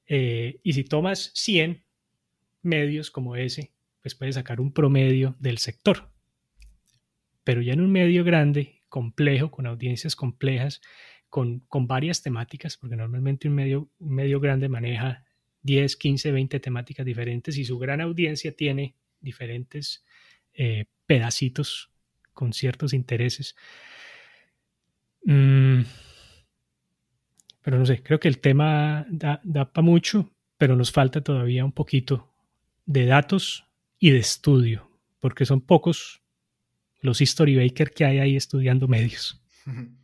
Eh, y si tomas 100 medios como ese, pues puedes sacar un promedio del sector. Pero ya en un medio grande, complejo, con audiencias complejas, con, varias temáticas, porque normalmente un medio, un medio grande maneja 10, 15, 20 temáticas diferentes y su gran audiencia tiene diferentes eh, pedacitos con ciertos intereses. Mm, pero no sé, creo que el tema da, para mucho, pero nos falta todavía un poquito de datos y de estudio, porque son pocos los history baker que hay ahí estudiando medios.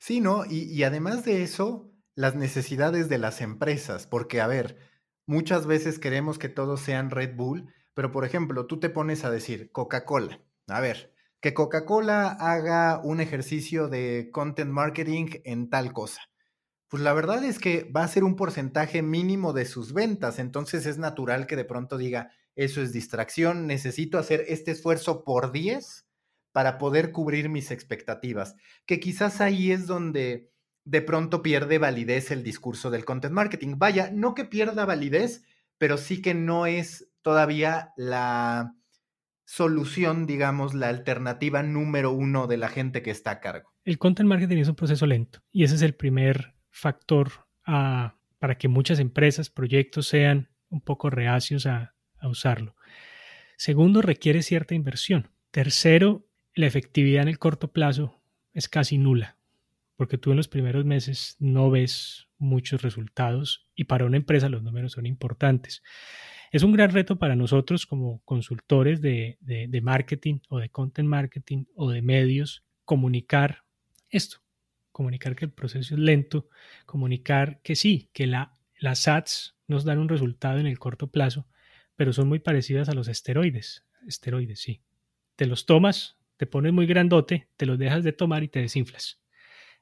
Sí, ¿no? Y, y además de eso, las necesidades de las empresas, porque a ver, muchas veces queremos que todos sean Red Bull, pero por ejemplo, tú te pones a decir Coca-Cola. A ver, que Coca-Cola haga un ejercicio de content marketing en tal cosa. Pues la verdad es que va a ser un porcentaje mínimo de sus ventas, entonces es natural que de pronto diga, eso es distracción, necesito hacer este esfuerzo por 10 para poder cubrir mis expectativas, que quizás ahí es donde de pronto pierde validez el discurso del content marketing. Vaya, no que pierda validez, pero sí que no es todavía la solución, digamos, la alternativa número uno de la gente que está a cargo? El content marketing es un proceso lento y ese es el primer factor ah, para que muchas empresas, proyectos sean un poco reacios a, a usarlo. Segundo, requiere cierta inversión. Tercero, la efectividad en el corto plazo es casi nula, porque tú en los primeros meses no ves muchos resultados y para una empresa los números son importantes. Es un gran reto para nosotros como consultores de, marketing o de content marketing o de medios comunicar esto, comunicar que el proceso es lento, comunicar que sí, que la, las ads nos dan un resultado en el corto plazo, pero son muy parecidas a los esteroides. Esteroides, sí. Te los tomas, te pones muy grandote, te los dejas de tomar y te desinflas.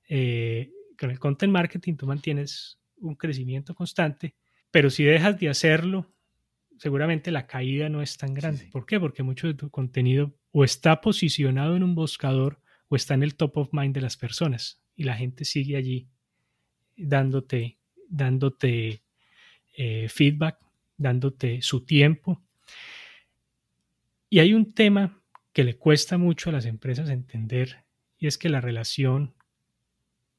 Eh, con el content marketing tú mantienes un crecimiento constante, pero si dejas de hacerlo seguramente la caída no es tan grande. ¿Por qué? Porque mucho de tu contenido o está posicionado en un buscador o está en el top of mind de las personas y la gente sigue allí dándote, dándote eh, feedback, dándote su tiempo. Y hay un tema que le cuesta mucho a las empresas entender y es que la relación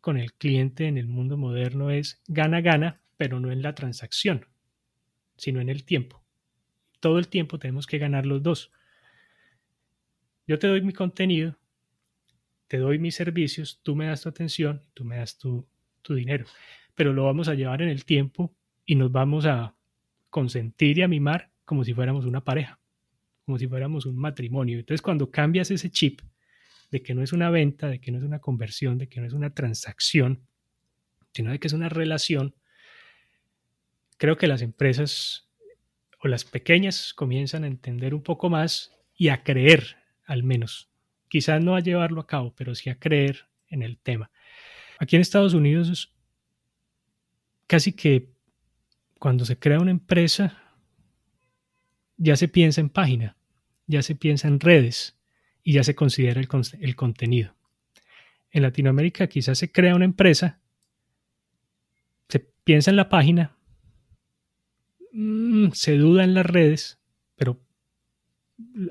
con el cliente en el mundo moderno es gana-gana, pero no en la transacción, sino en el tiempo todo el tiempo tenemos que ganar los dos. Yo te doy mi contenido, te doy mis servicios, tú me das tu atención, tú me das tu, dinero, pero lo vamos a llevar en el tiempo y nos vamos a consentir y a mimar como si fuéramos una pareja, como si fuéramos un matrimonio. Entonces cuando cambias ese chip de que no es una venta, de que no es una conversión, de que no es una transacción, sino de que es una relación, creo que las empresas o las pequeñas comienzan a entender un poco más y a creer al menos. Quizás no a llevarlo a cabo, pero sí a creer en el tema. Aquí en Estados Unidos casi que cuando se crea una empresa ya se piensa en página, ya se piensa en redes y ya se considera el, el contenido. En Latinoamérica quizás se crea una empresa, se piensa en la página, Mm, se duda en las redes, pero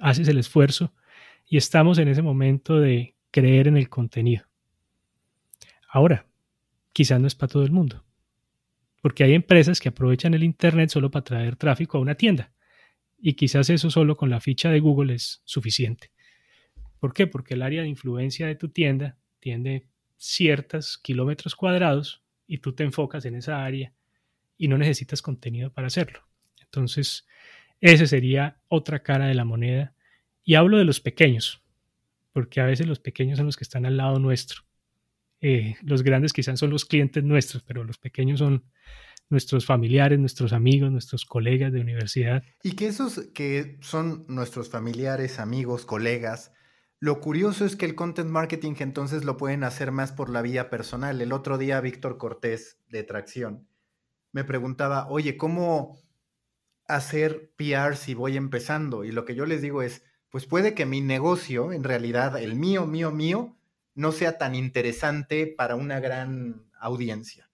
haces el esfuerzo y estamos en ese momento de creer en el contenido. Ahora, quizás no es para todo el mundo, porque hay empresas que aprovechan el Internet solo para traer tráfico a una tienda y quizás eso solo con la ficha de Google es suficiente. ¿Por qué? Porque el área de influencia de tu tienda tiene ciertos kilómetros cuadrados y tú te enfocas en esa área y no necesitas contenido para hacerlo. Entonces, esa sería otra cara de la moneda. Y hablo de los pequeños, porque a veces los pequeños son los que están al lado nuestro. Eh, los grandes quizás son los clientes nuestros, pero los pequeños son nuestros familiares, nuestros amigos, nuestros colegas de universidad. Y que esos que son nuestros familiares, amigos, colegas, lo curioso es que el content marketing entonces lo pueden hacer más por la vía personal. El otro día Víctor Cortés de Tracción me preguntaba, oye, ¿cómo hacer PR si voy empezando? Y lo que yo les digo es, pues puede que mi negocio, en realidad el mío, mío, mío, no sea tan interesante para una gran audiencia.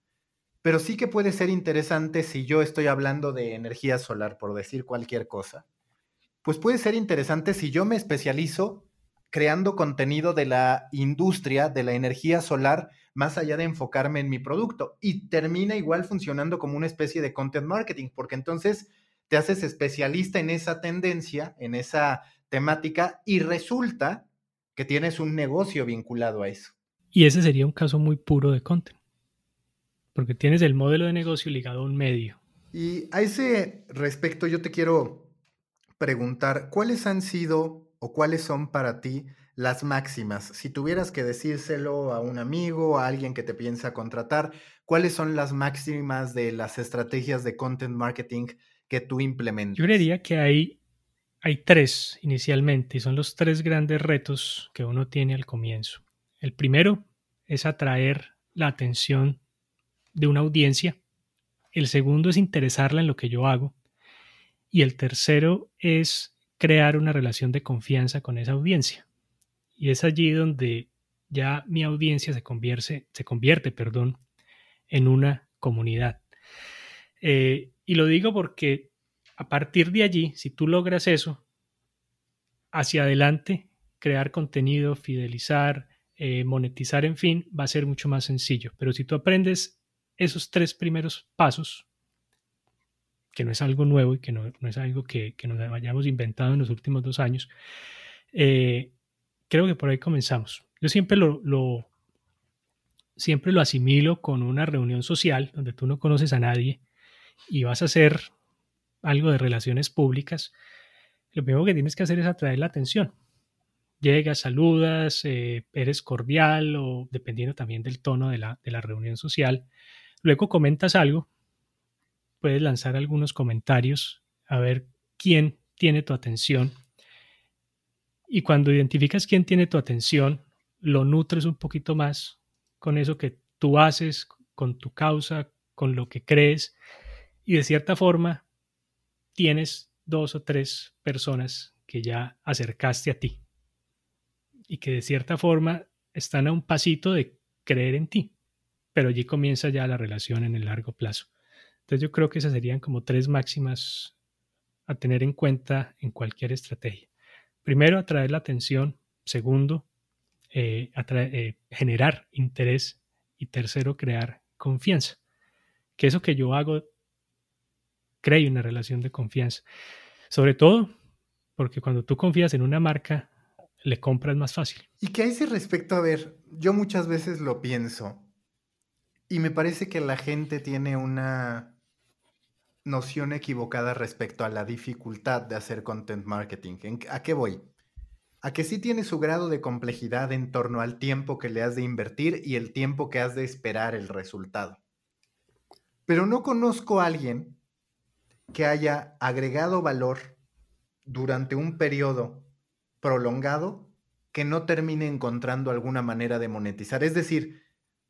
Pero sí que puede ser interesante si yo estoy hablando de energía solar, por decir cualquier cosa. Pues puede ser interesante si yo me especializo creando contenido de la industria de la energía solar más allá de enfocarme en mi producto y termina igual funcionando como una especie de content marketing, porque entonces te haces especialista en esa tendencia, en esa temática y resulta que tienes un negocio vinculado a eso. Y ese sería un caso muy puro de content, porque tienes el modelo de negocio ligado a un medio. Y a ese respecto yo te quiero preguntar, ¿cuáles han sido o cuáles son para ti las máximas. Si tuvieras que decírselo a un amigo, a alguien que te piensa contratar, ¿cuáles son las máximas de las estrategias de content marketing que tú implementas? Yo diría que hay, hay tres inicialmente y son los tres grandes retos que uno tiene al comienzo. El primero es atraer la atención de una audiencia. El segundo es interesarla en lo que yo hago. Y el tercero es crear una relación de confianza con esa audiencia. Y es allí donde ya mi audiencia se convierte, se convierte perdón, en una comunidad. Eh, y lo digo porque a partir de allí, si tú logras eso, hacia adelante, crear contenido, fidelizar, eh, monetizar, en fin, va a ser mucho más sencillo. Pero si tú aprendes esos tres primeros pasos, que no es algo nuevo y que no, es algo que, nos hayamos inventado en los últimos dos años, eh, creo que por ahí comenzamos. Yo siempre lo, lo, siempre lo asimilo con una reunión social donde tú no conoces a nadie y vas a hacer algo de relaciones públicas. Lo primero que tienes que hacer es atraer la atención llegas, saludas, eh, eres cordial o dependiendo también del tono de la, de la reunión social. Luego comentas algo, puedes lanzar algunos comentarios a ver quién tiene tu atención. Y cuando identificas quién tiene tu atención, lo nutres un poquito más con eso que tú haces, con tu causa, con lo que crees. Y de cierta forma, tienes dos o tres personas que ya acercaste a ti y que de cierta forma están a un pasito de creer en ti, pero allí comienza ya la relación en el largo plazo. Entonces yo creo que esas serían como tres máximas a tener en cuenta en cualquier estrategia. Primero, atraer la atención. Segundo, eh, eh, generar interés. Y tercero, crear confianza. Que eso que yo hago cree una relación de confianza. Sobre todo porque cuando tú confías en una marca, le compras más fácil. Y a ese respecto, a ver, yo muchas veces lo pienso y me parece que la gente tiene una noción equivocada respecto a la dificultad de hacer content marketing. ¿A qué voy? A que sí tiene su grado de complejidad en torno al tiempo que le has de invertir y el tiempo que has de esperar el resultado. Pero no conozco a alguien que haya agregado valor durante un periodo prolongado que no termine encontrando alguna manera de monetizar. Es decir,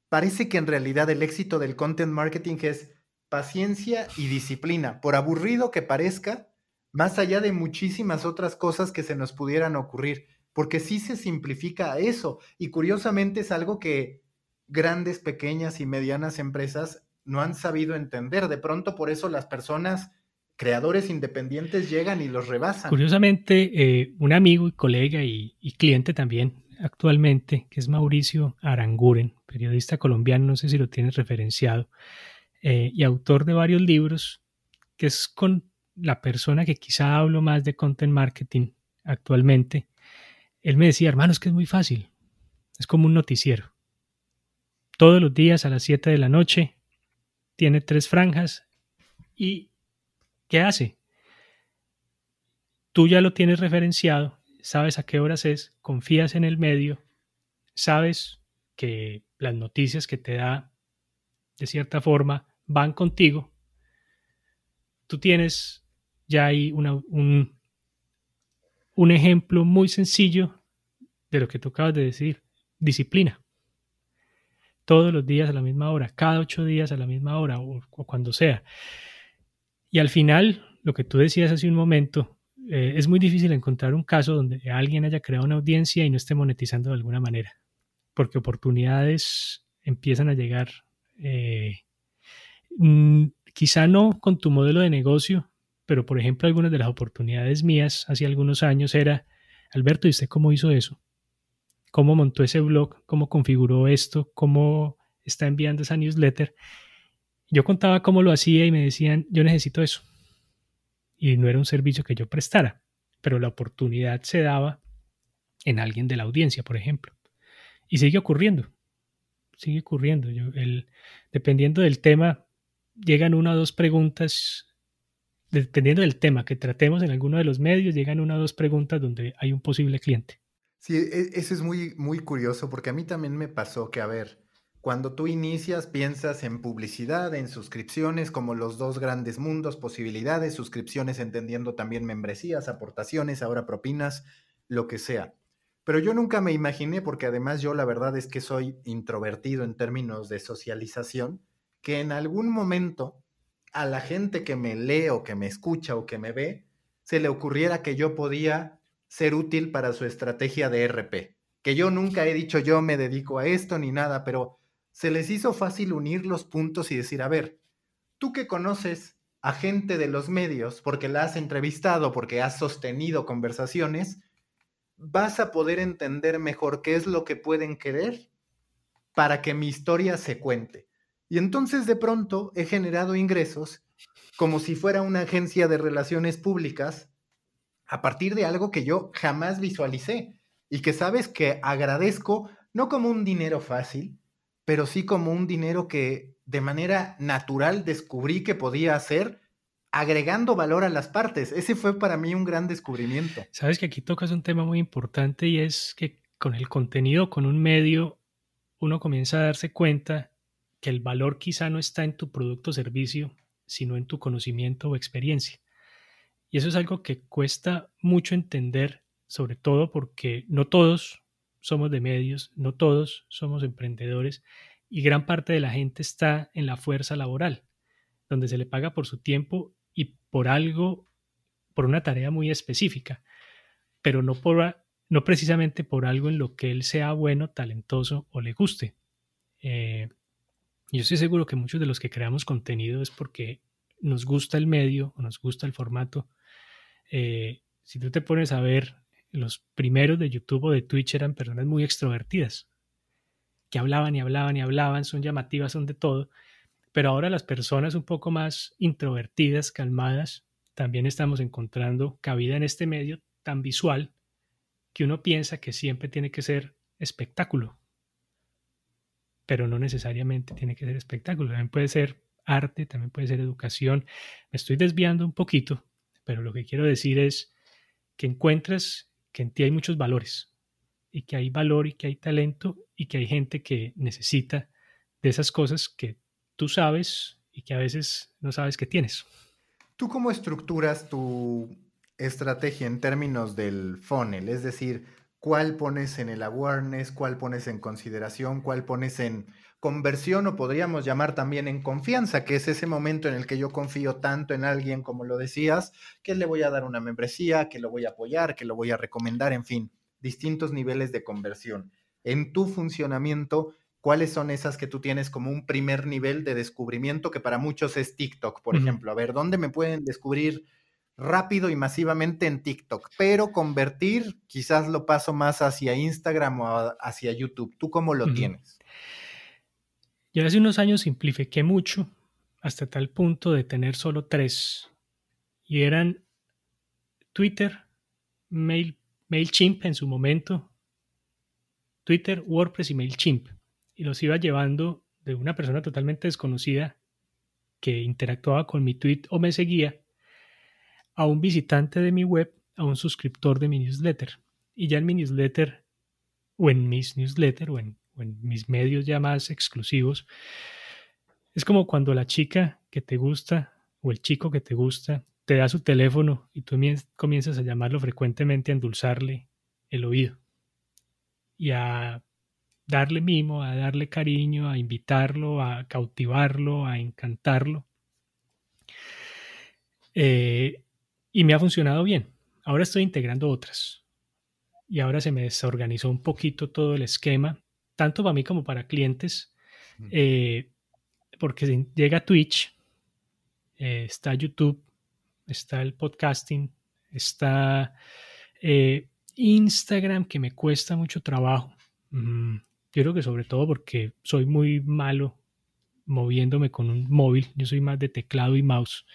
parece que en realidad el éxito del content marketing es paciencia y disciplina, por aburrido que parezca, más allá de muchísimas otras cosas que se nos pudieran ocurrir, porque sí se simplifica eso y curiosamente es algo que grandes, pequeñas y medianas empresas no han sabido entender. De pronto por eso las personas creadores independientes llegan y los rebasan. Curiosamente, eh, un amigo y colega y, cliente también actualmente, que es Mauricio Aranguren, periodista colombiano, no sé si lo tienes referenciado, eh, y autor de varios libros, que es con la persona que quizá hablo más de content marketing actualmente. Él me decía, hermano, es que es muy fácil, es como un noticiero. Todos los días a las 7 de la noche tiene tres franjas y ¿Qué hace? Tú ya lo tienes referenciado, sabes a qué horas es, confías en el medio, sabes que las noticias que te da, de cierta forma, van contigo. Tú tienes ya ahí un, un ejemplo muy sencillo de lo que tú acabas de decir, disciplina. Todos los días a la misma hora, cada ocho días a la misma hora o cuando sea. Y al final, lo que tú decías hace un momento, eh, es muy difícil encontrar un caso donde alguien haya creado una audiencia y no esté monetizando de alguna manera, porque oportunidades empiezan a llegar, eh, mm, quizá no con tu modelo de negocio, pero por ejemplo algunas de las oportunidades mías hace algunos años era, Alberto, ¿y usted cómo hizo eso? ¿Cómo montó ese blog? ¿Cómo configuró esto? ¿Cómo está enviando esa newsletter? Yo contaba cómo lo hacía y me decían, yo necesito eso. Y no era un servicio que yo prestara, pero la oportunidad se daba en alguien de la audiencia, por ejemplo. Y sigue ocurriendo, sigue ocurriendo. Dependiendo del tema, llegan una o dos preguntas, dependiendo del tema que tratemos en alguno de los medios, llegan una o dos preguntas donde hay un posible cliente. Sí, e, eso es muy, muy curioso porque a mí también me pasó que, a ver, cuando tú inicias piensas en publicidad, en suscripciones, como los dos grandes mundos, posibilidades, suscripciones entendiendo también membresías, aportaciones, ahora propinas, lo que sea. Pero yo nunca me imaginé, porque además yo la verdad es que soy introvertido en términos de socialización, que en algún momento a la gente que me lee o que me escucha o que me ve, se le ocurriera que yo podía ser útil para su estrategia de RP. Que yo nunca he dicho yo me dedico a esto ni nada, pero se les hizo fácil unir los puntos y decir, a ver, tú que conoces a gente de los medios, porque la has entrevistado, porque has sostenido conversaciones, vas a poder entender mejor qué es lo que pueden querer para que mi historia se cuente. Y entonces de pronto he generado ingresos como si fuera una agencia de relaciones públicas a partir de algo que yo jamás visualicé y que sabes que agradezco no como un dinero fácil, pero sí como un dinero que de manera natural descubrí que podía hacer agregando valor a las partes. Ese fue para mí un gran descubrimiento. Sabes que aquí tocas un tema muy importante y es que con el contenido, con un medio, uno comienza a darse cuenta que el valor quizá no está en tu producto o servicio, sino en tu conocimiento o experiencia. Y eso es algo que cuesta mucho entender, sobre todo porque no todos somos de medios, no todos somos emprendedores y gran parte de la gente está en la fuerza laboral, donde se le paga por su tiempo y por algo, por una tarea muy específica, pero no, por, no precisamente por algo en lo que él sea bueno, talentoso o le guste. Eh, yo estoy seguro que muchos de los que creamos contenido es porque nos gusta el medio o nos gusta el formato. Eh, si tú te pones a ver, los primeros de YouTube o de Twitch eran personas muy extrovertidas, que hablaban y hablaban y hablaban, son llamativas, son de todo. Pero ahora las personas un poco más introvertidas, calmadas, también estamos encontrando cabida en este medio tan visual que uno piensa que siempre tiene que ser espectáculo pero no necesariamente tiene que ser espectáculo, también puede ser arte, también puede ser educación. Me estoy desviando un poquito, pero lo que quiero decir es que encuentras que en ti hay muchos valores y que hay valor y que hay talento y que hay gente que necesita de esas cosas que tú sabes y que a veces no sabes que tienes. ¿Tú cómo estructuras tu estrategia en términos del funnel? Es decir, cuál pones en el awareness, cuál pones en consideración, cuál pones en conversión o podríamos llamar también en confianza, que es ese momento en el que yo confío tanto en alguien como lo decías, que le voy a dar una membresía, que lo voy a apoyar, que lo voy a recomendar, en fin, distintos niveles de conversión. En tu funcionamiento, ¿cuáles son esas que tú tienes como un primer nivel de descubrimiento que para muchos es TikTok, por ejemplo? A ver, ¿dónde me pueden descubrir? Rápido y masivamente en TikTok, pero convertir quizás lo paso más hacia Instagram o hacia YouTube. ¿Tú cómo lo tienes? Yo hace unos años simplifiqué mucho hasta tal punto de tener solo tres y eran Twitter, Mail, MailChimp en su momento, Twitter, WordPress y MailChimp. Y los iba llevando de una persona totalmente desconocida que interactuaba con mi tweet o me seguía a un visitante de mi web, a un suscriptor de mi newsletter. Y ya en mi newsletter, o en mis newsletters, o en, mis medios ya más exclusivos, es como cuando la chica que te gusta o el chico que te gusta te da su teléfono y tú comienzas a llamarlo frecuentemente a endulzarle el oído y a darle mimo, a darle cariño, a invitarlo, a cautivarlo, a encantarlo. Eh, y me ha funcionado bien. Ahora estoy integrando otras. Y ahora se me desorganizó un poquito todo el esquema, tanto para mí como para clientes, eh, porque llega Twitch, eh, está YouTube, está el podcasting, está eh, Instagram, que me cuesta mucho trabajo. Mm, yo creo que sobre todo porque soy muy malo moviéndome con un móvil, yo soy más de teclado y mouse.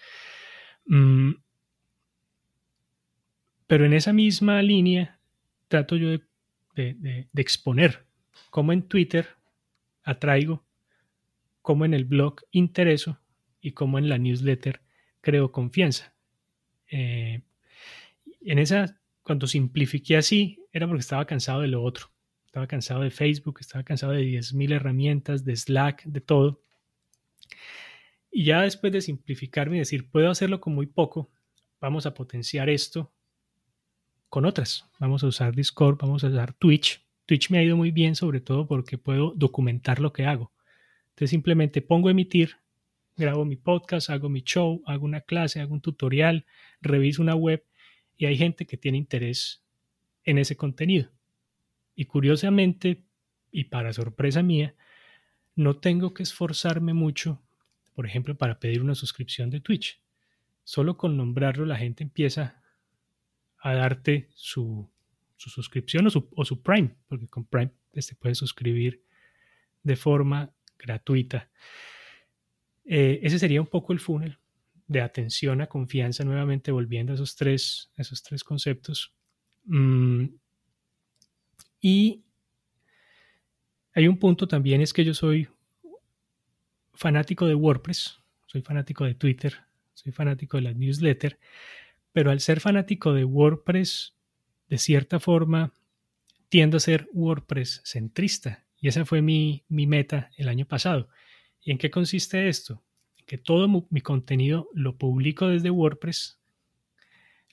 Mm, pero en esa misma línea trato yo de, exponer cómo en Twitter atraigo, cómo en el blog intereso y cómo en la newsletter creo confianza. Eh, en esa cuando simplifiqué así, era porque estaba cansado de lo otro. Estaba cansado de Facebook, estaba cansado de 10.000 herramientas, de Slack, de todo. Y ya después de simplificarme y decir, puedo hacerlo con muy poco, vamos a potenciar esto con otras. Vamos a usar Discord, vamos a usar Twitch. Twitch me ha ido muy bien, sobre todo porque puedo documentar lo que hago. Entonces simplemente pongo emitir, grabo mi podcast, hago mi show, hago una clase, hago un tutorial, reviso una web y hay gente que tiene interés en ese contenido. Y curiosamente, y para sorpresa mía, no tengo que esforzarme mucho, por ejemplo, para pedir una suscripción de Twitch. Solo con nombrarlo la gente empieza a darte su, suscripción o su, o su, Prime, porque con Prime te este, puedes suscribir de forma gratuita. Eh, ese sería un poco el funnel de atención a confianza, nuevamente volviendo a esos tres, esos tres conceptos. Mm, y hay un punto también, es que yo soy fanático de WordPress, soy fanático de Twitter, soy fanático de la newsletter, pero al ser fanático de WordPress, de cierta forma, tiendo a ser WordPress centrista. Y esa fue mi, mi meta el año pasado. ¿Y en qué consiste esto? que todo mi contenido lo publico desde WordPress,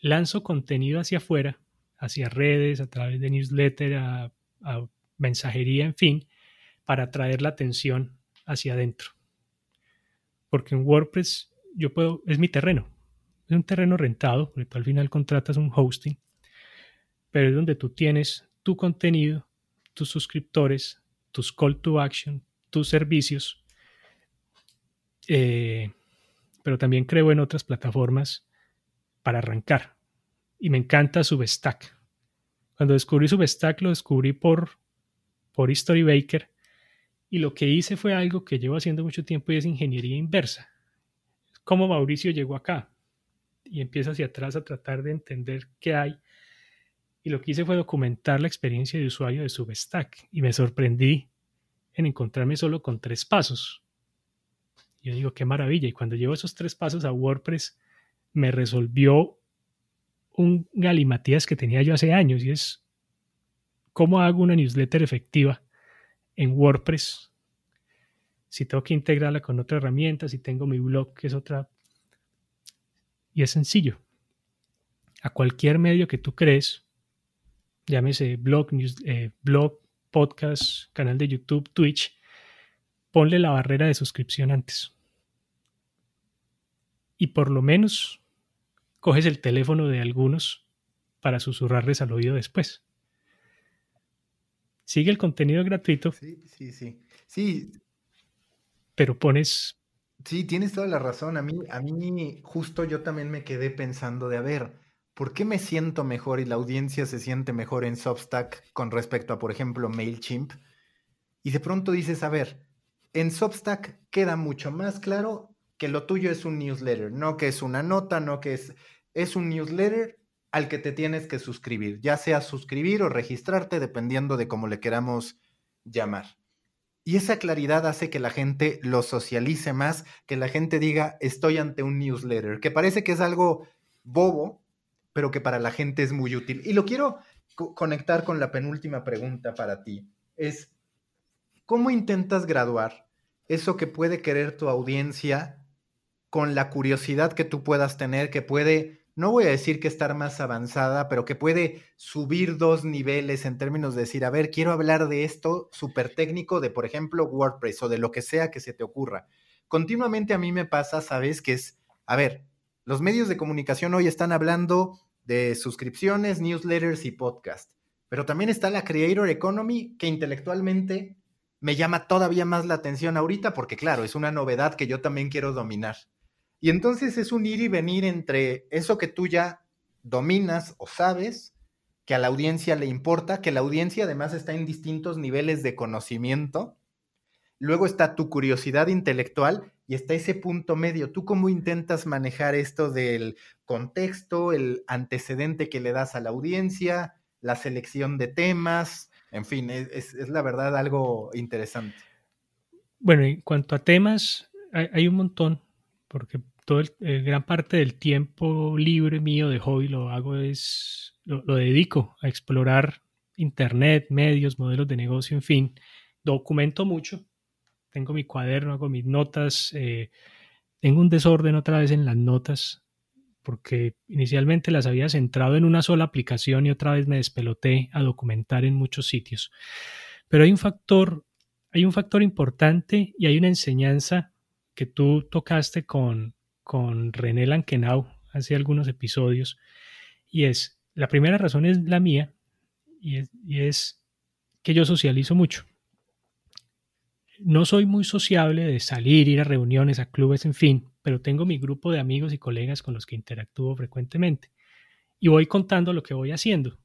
lanzo contenido hacia afuera hacia redes, a través de newsletter, a, mensajería, en fin, para atraer la atención hacia adentro. Porque en WordPress yo puedo, es mi terreno, es un terreno rentado, porque tú al final contratas un hosting, pero es donde tú tienes tu contenido, tus suscriptores, tus call to action, tus servicios, eh, pero también creo en otras plataformas para arrancar y me encanta Substack. Cuando descubrí Substack lo descubrí por, por History Baker y lo que hice fue algo que llevo haciendo mucho tiempo y es ingeniería inversa. Cómo Mauricio llegó acá y empieza hacia atrás a tratar de entender qué hay. Y lo que hice fue documentar la experiencia de usuario de Substack y me sorprendí en encontrarme solo con tres pasos. Yo digo, qué maravilla. Y cuando llevo esos tres pasos a WordPress, me resolvió un galimatías que tenía yo hace años y es cómo hago una newsletter efectiva en WordPress. Si tengo que integrarla con otra herramienta, si tengo mi blog, que es otra. Y es sencillo. A cualquier medio que tú crees, llámese blog, news, eh, blog, podcast, canal de YouTube, Twitch, ponle la barrera de suscripción antes. Y por lo menos coges el teléfono de algunos para susurrarles al oído después. Sigue el contenido gratuito. Sí, sí, sí. Sí. Pero pones. Sí, tienes toda la razón. A mí, a mí, justo yo también me quedé pensando de, a ver, ¿por qué me siento mejor y la audiencia se siente mejor en Substack con respecto a, por ejemplo, MailChimp? Y de pronto dices, a ver, en Substack queda mucho más claro que lo tuyo es un newsletter, no que es una nota, no que es, es un newsletter al que te tienes que suscribir, ya sea suscribir o registrarte, dependiendo de cómo le queramos llamar. Y esa claridad hace que la gente lo socialice más, que la gente diga, estoy ante un newsletter, que parece que es algo bobo, pero que para la gente es muy útil. Y lo quiero conectar con la penúltima pregunta para ti. Es, ¿cómo intentas graduar eso que puede querer tu audiencia con la curiosidad que tú puedas tener, que puede, no voy a decir que estar más avanzada, pero que puede subir dos niveles en términos de decir, a ver, quiero hablar de esto súper técnico, de por ejemplo WordPress o de lo que sea que se te ocurra. Continuamente a mí me pasa, sabes, que es, a ver, los medios de comunicación hoy están hablando de suscripciones, newsletters y podcast, pero también está la Creator Economy que intelectualmente me llama todavía más la atención ahorita porque claro, es una novedad que yo también quiero dominar. Y entonces es un ir y venir entre eso que tú ya dominas o sabes, que a la audiencia le importa, que la audiencia además está en distintos niveles de conocimiento. Luego está tu curiosidad intelectual y está ese punto medio. ¿Tú cómo intentas manejar esto del contexto, el antecedente que le das a la audiencia, la selección de temas? En fin, es, la verdad algo interesante. Bueno, en cuanto a temas, hay, hay un montón, porque todo el, eh, gran parte del tiempo libre mío de hobby lo hago es lo, dedico a explorar Internet, medios, modelos de negocio, en fin. Documento mucho. Tengo mi cuaderno, hago mis notas. Eh, tengo un desorden otra vez en las notas porque inicialmente las había centrado en una sola aplicación y otra vez me despeloté a documentar en muchos sitios. Pero hay un factor, hay un factor importante y hay una enseñanza que tú tocaste con, con René Lankenau hace algunos episodios y es, la primera razón es la mía y es, que yo socializo mucho. No soy muy sociable de salir, ir a reuniones, a clubes, en fin, pero tengo mi grupo de amigos y colegas con los que interactúo frecuentemente y voy contando lo que voy haciendo.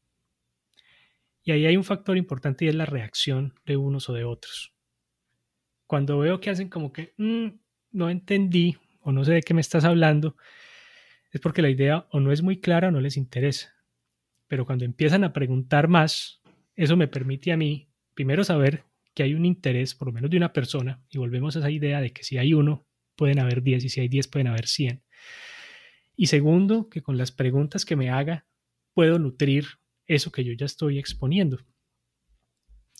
Y ahí hay un factor importante y es la reacción de unos o de otros. Cuando veo que hacen como que mm, no entendí o no sé de qué me estás hablando, es porque la idea o no es muy clara o no les interesa. Pero cuando empiezan a preguntar más, eso me permite a mí primero saber que hay un interés, por lo menos de una persona, y volvemos a esa idea de que si hay uno, pueden haber 10 y si hay 10 pueden haber 100. Y segundo, que con las preguntas que me haga puedo nutrir eso que yo ya estoy exponiendo.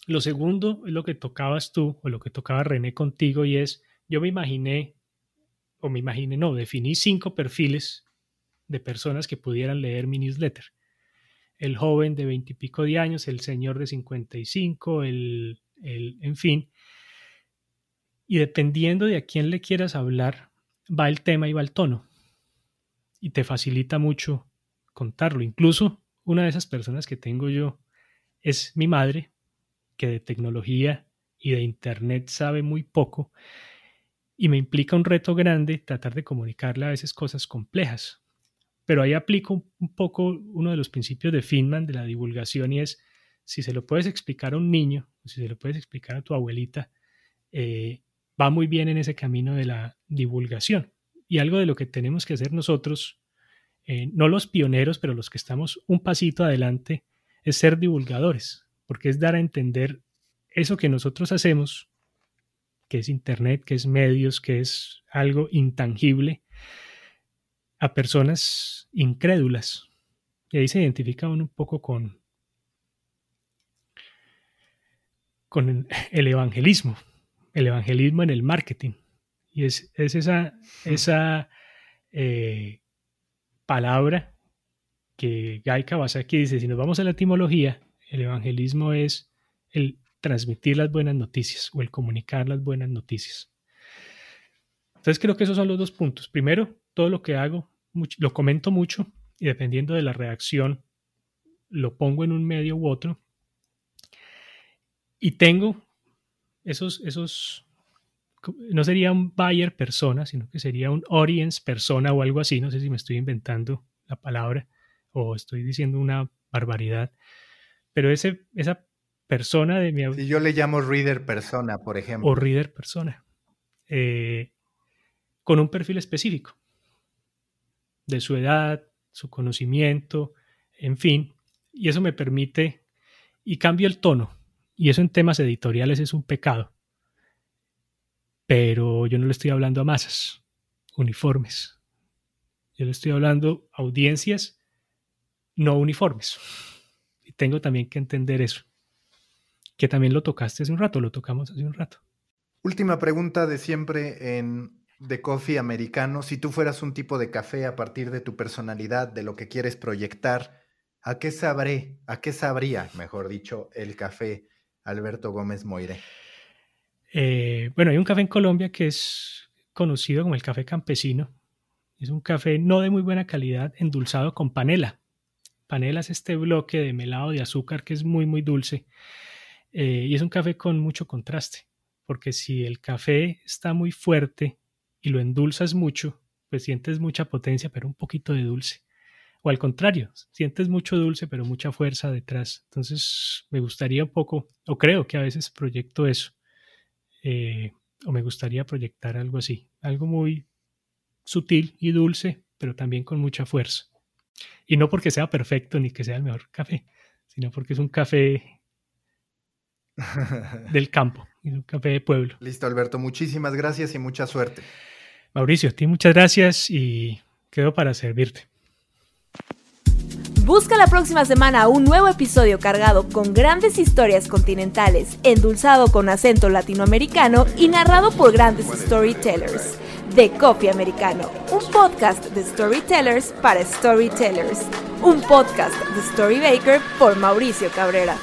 Lo segundo es lo que tocabas tú o lo que tocaba René contigo y es, yo me imaginé, o me imaginé, no, definí cinco perfiles de personas que pudieran leer mi newsletter. El joven de veintipico de años, el señor de 55, el, el, en fin, y dependiendo de a quién le quieras hablar, va el tema y va el tono. Y te facilita mucho contarlo. Incluso una de esas personas que tengo yo es mi madre, que de tecnología y de Internet sabe muy poco. Y me implica un reto grande tratar de comunicarle a veces cosas complejas. Pero ahí aplico un poco uno de los principios de Feynman de la divulgación y es, si se lo puedes explicar a un niño, si se lo puedes explicar a tu abuelita, eh, va muy bien en ese camino de la divulgación. Y algo de lo que tenemos que hacer nosotros, eh, no los pioneros, pero los que estamos un pasito adelante, es ser divulgadores, porque es dar a entender eso que nosotros hacemos, que es Internet, que es medios, que es algo intangible, a personas incrédulas. Y ahí se identifica un poco con, con el evangelismo el evangelismo en el marketing. Y es, esa, esa eh, palabra que Guy Kawasaki dice, si nos vamos a la etimología, el evangelismo es el transmitir las buenas noticias o el comunicar las buenas noticias. Entonces creo que esos son los dos puntos. Primero, todo lo que hago, lo comento mucho y dependiendo de la reacción, lo pongo en un medio u otro. Y tengo esos, esos, no sería un buyer persona, sino que sería un audience persona o algo así. No sé si me estoy inventando la palabra o estoy diciendo una barbaridad. Pero ese, esa persona de mi... Si yo le llamo reader persona, por ejemplo. O reader persona. Eh, con un perfil específico de su edad, su conocimiento, en fin. Y eso me permite, y cambio el tono, y eso en temas editoriales es un pecado. Pero yo no le estoy hablando a masas, uniformes. Yo le estoy hablando a audiencias no uniformes. Y tengo también que entender eso. Que también lo tocaste hace un rato, lo tocamos hace un rato. Última pregunta de siempre en The Coffee Americano. Si tú fueras un tipo de café a partir de tu personalidad, de lo que quieres proyectar, ¿a qué sabré, a qué sabría, mejor dicho, el café Alberto Gómez Moire? Eh, bueno, hay un café en Colombia que es conocido como el café campesino. Es un café no de muy buena calidad, endulzado con panela. Panela es este bloque de melado de azúcar que es muy, muy dulce. Eh, y es un café con mucho contraste, porque si el café está muy fuerte y lo endulzas mucho, pues sientes mucha potencia, pero un poquito de dulce o al contrario, sientes mucho dulce pero mucha fuerza detrás. Entonces me gustaría un poco, o creo que a veces proyecto eso, eh, o me gustaría proyectar algo así, algo muy sutil y dulce, pero también con mucha fuerza. Y no porque sea perfecto ni que sea el mejor café, sino porque es un café del campo, un café de pueblo. Listo, Alberto, muchísimas gracias y mucha suerte. Mauricio, a ti muchas gracias y quedo para servirte. Busca la próxima semana un nuevo episodio cargado con grandes historias continentales, endulzado con acento latinoamericano y narrado por grandes storytellers. De Coffee Americano, un podcast de storytellers para storytellers. Un podcast de Storybaker por Mauricio Cabrera.